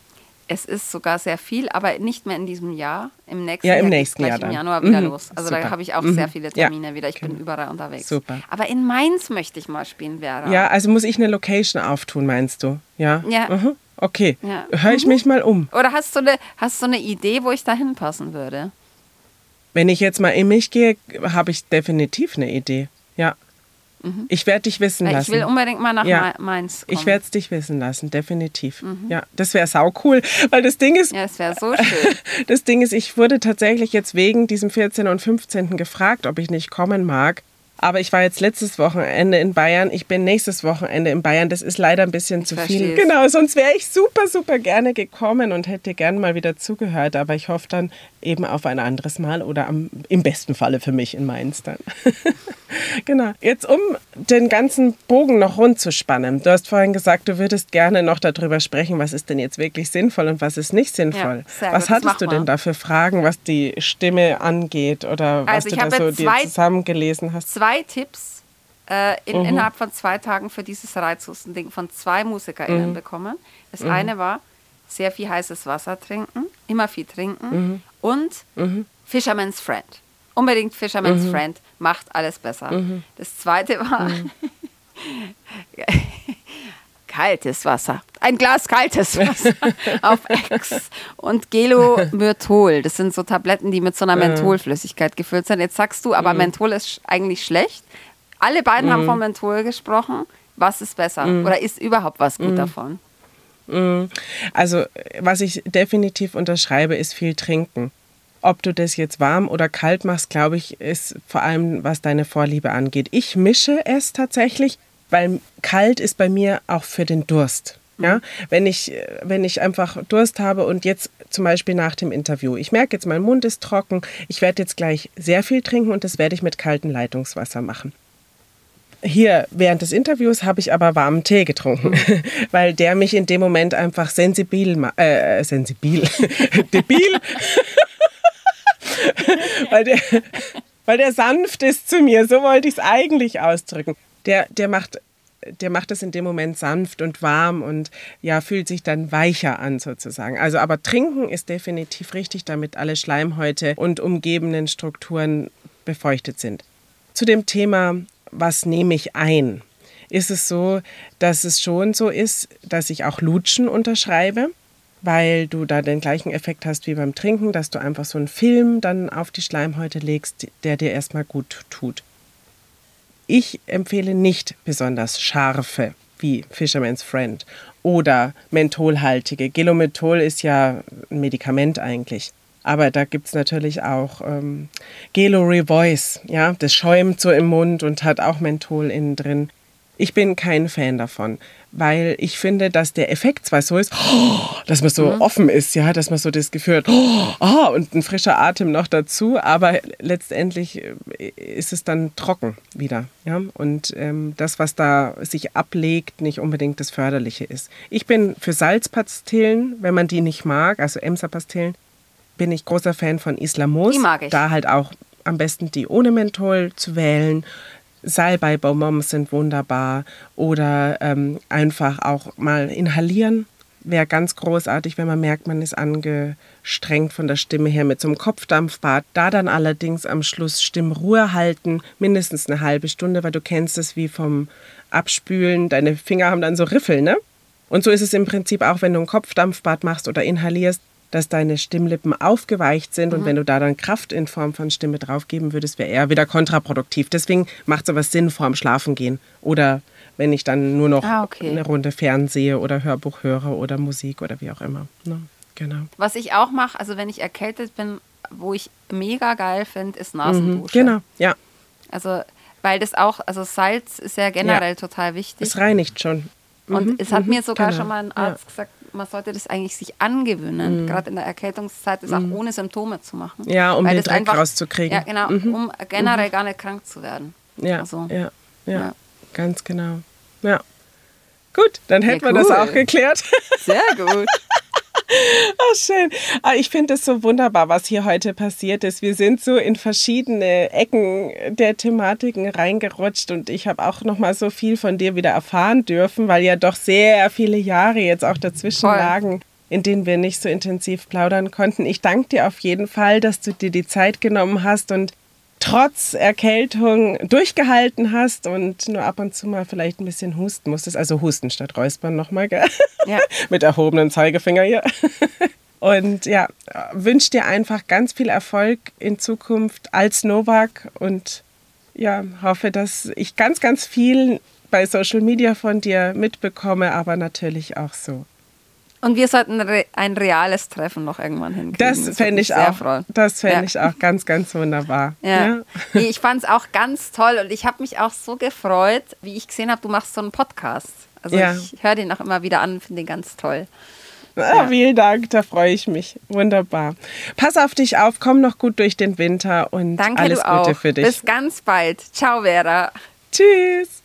es ist sogar sehr viel, aber nicht mehr in diesem Jahr. Im nächsten Ja, im Jahr nächsten Jahr dann. im Januar wieder Mhm, los. Also da super. habe ich auch Mhm. sehr viele Ja. Termine wieder. Ich bin überall unterwegs. Super. Aber in Mainz möchte ich mal spielen, Vera. Ja, also muss ich eine Location auftun, meinst du? Ja. Ja. Mhm. Okay. Ja. Höre ich mich mal um. Oder hast du, eine, hast du eine Idee, wo ich da hinpassen würde? Wenn ich jetzt mal in mich gehe, habe ich definitiv eine Idee. Ja. Ich werde dich wissen Weil lassen. Ich will unbedingt mal nach Ja. Ma- Mainz kommen. Ich werde es dich wissen lassen, definitiv. Ja, das wäre sau cool, weil das Ding ist, ja, es wäre so schön. [laughs] das Ding ist, ich wurde tatsächlich jetzt wegen diesem 14. und 15. gefragt, ob ich nicht kommen mag. Aber ich war jetzt letztes Wochenende in Bayern. Ich bin nächstes Wochenende in Bayern. Das ist leider ein bisschen zu viel. versteh's. Genau, sonst wäre ich super, super gerne gekommen und hätte gern mal wieder zugehört. Aber ich hoffe dann eben auf ein anderes Mal oder am, im besten Falle für mich in Mainz dann. [laughs] genau. Jetzt, um den ganzen Bogen noch rund zu spannen. Du hast vorhin gesagt, du würdest gerne noch darüber sprechen, was ist denn jetzt wirklich sinnvoll und was ist nicht sinnvoll. sehr was gut, hattest du denn da für Fragen, was die Stimme angeht oder was Also du ich da so dir zusammengelesen hast? Zwei Tipps äh, Mhm. in, innerhalb von zwei Tagen für dieses Reizhustending von zwei Mhm. MusikerInnen bekommen. Das eine war sehr viel heißes Wasser trinken, immer viel trinken Mhm. und Fisherman's Friend. Unbedingt Fisherman's Mhm. Friend macht alles besser. Das zweite war Mhm. [laughs] kaltes Wasser. Ein Glas kaltes Wasser [laughs] auf Ex. Und Gelomyrtol. Das sind so Tabletten, die mit so einer Mentholflüssigkeit gefüllt sind. Jetzt sagst du, aber Menthol ist sch- eigentlich schlecht. Alle beiden haben von Menthol gesprochen. Was ist besser? Oder ist überhaupt was gut davon? Also, was ich definitiv unterschreibe, ist viel trinken. Ob du das jetzt warm oder kalt machst, glaube ich, ist vor allem, was deine Vorliebe angeht. Ich mische es tatsächlich, weil kalt ist bei mir auch für den Durst. Ja, wenn ich, wenn ich einfach Durst habe und jetzt zum Beispiel nach dem Interview, ich merke jetzt, mein Mund ist trocken, ich werde jetzt gleich sehr viel trinken und das werde ich mit kaltem Leitungswasser machen. Hier während des Interviews habe ich aber warmen Tee getrunken, [laughs] weil der mich in dem Moment einfach sensibil, ma- äh, sensibil, [laughs] debil, [laughs] weil der, weil der sanft ist zu mir, so wollte ich es eigentlich ausdrücken. Der, der macht der macht es in dem Moment sanft und warm und ja, fühlt sich dann weicher an sozusagen. Also aber trinken ist definitiv richtig, damit alle Schleimhäute und umgebenden Strukturen befeuchtet sind. Zu dem Thema, was nehme ich ein? Ist es so, dass es schon so ist, dass ich auch Lutschen unterschreibe, weil du da den gleichen Effekt hast wie beim Trinken, dass du einfach so einen Film dann auf die Schleimhäute legst, der dir erstmal gut tut. Ich empfehle nicht besonders scharfe wie Fisherman's Friend oder mentholhaltige. Gelomethol ist ja ein Medikament eigentlich. Aber da gibt es natürlich auch ähm, Gelo Revoice, ja, das schäumt so im Mund und hat auch Menthol innen drin. Ich bin kein Fan davon, weil ich finde, dass der Effekt zwar so ist, [gasps] dass man so offen ist, ja, dass man so das Gefühl hat, [gasps] ah, und ein frischer Atem noch dazu, aber letztendlich äh, ist es dann trocken wieder, ja, und ähm, das, was da sich ablegt, nicht unbedingt das Förderliche ist. Ich bin für Salzpastillen, wenn man die nicht mag, also Emser-Pastillen, bin ich großer Fan von Islamos. Die mag ich. Da halt auch am besten die ohne Menthol zu wählen. Salbei-Bonbons sind wunderbar. Oder ähm, einfach auch mal inhalieren. Wäre ganz großartig, wenn man merkt, man ist angestrengt von der Stimme her mit so einem Kopfdampfbad. Da dann allerdings am Schluss Stimmruhe halten, mindestens eine halbe Stunde, weil du kennst es wie vom Abspülen. Deine Finger haben dann so Riffel, ne? Und so ist es im Prinzip auch, wenn du ein Kopfdampfbad machst oder inhalierst, dass deine Stimmlippen aufgeweicht sind und wenn du da dann Kraft in Form von Stimme draufgeben würdest, wäre eher wieder kontraproduktiv. Deswegen macht sowas Sinn vorm Schlafengehen oder wenn ich dann nur noch Ah, okay. eine Runde fernsehe oder Hörbuch höre oder Musik oder wie auch immer. Ne? Genau. Was ich auch mache, also wenn ich erkältet bin, wo ich mega geil finde, ist Nasendusche. Genau, ja. Also, weil das auch, also Salz ist ja generell Ja. total wichtig. Es reinigt schon. Und Mhm, es hat mhm, mir sogar genau, schon mal ein ja. Mhm. Arzt gesagt, man sollte das eigentlich sich angewöhnen, gerade in der Erkältungszeit, das auch ohne Symptome zu machen. Ja, um Weil den das Dreck rauszukriegen. Mhm. Ja, genau, um generell gar nicht krank zu werden. Ja, Also, ja, ja, ja. ganz genau. Ja. Gut, dann hätten Ja, wir das cool. auch geklärt. Sehr gut. [laughs] Oh, schön. Ah, Ich finde es so wunderbar, was hier heute passiert ist. Wir sind so in verschiedene Ecken der Thematiken reingerutscht und ich habe auch noch mal so viel von dir wieder erfahren dürfen, weil ja doch sehr viele Jahre jetzt auch dazwischen Voll. lagen, in denen wir nicht so intensiv plaudern konnten. Ich danke dir auf jeden Fall, dass du dir die Zeit genommen hast und trotz Erkältung durchgehalten hast und nur ab und zu mal vielleicht ein bisschen husten musstest. Also husten statt räuspern nochmal, gell? Ja. [laughs] Mit erhobenem Zeigefinger hier. [laughs] Und ja, wünsche dir einfach ganz viel Erfolg in Zukunft als Novak und ja, hoffe, dass ich ganz, ganz viel bei Social Media von dir mitbekomme, aber natürlich auch so. Und wir sollten ein reales Treffen noch irgendwann hinkriegen. Das würde fände ich sehr auch. freuen. Das fände Ja. ich auch ganz, ganz wunderbar. Ja. Nee, ich fand es auch ganz toll und ich habe mich auch so gefreut, wie ich gesehen habe, du machst so einen Podcast. Also Ja. ich höre den auch immer wieder an und finde den ganz toll. Ah, Vielen Dank, da freue ich mich. Wunderbar. Pass auf dich auf, komm noch gut durch den Winter und Danke alles du auch. Gute für dich. Bis ganz bald. Ciao, Vera. Tschüss.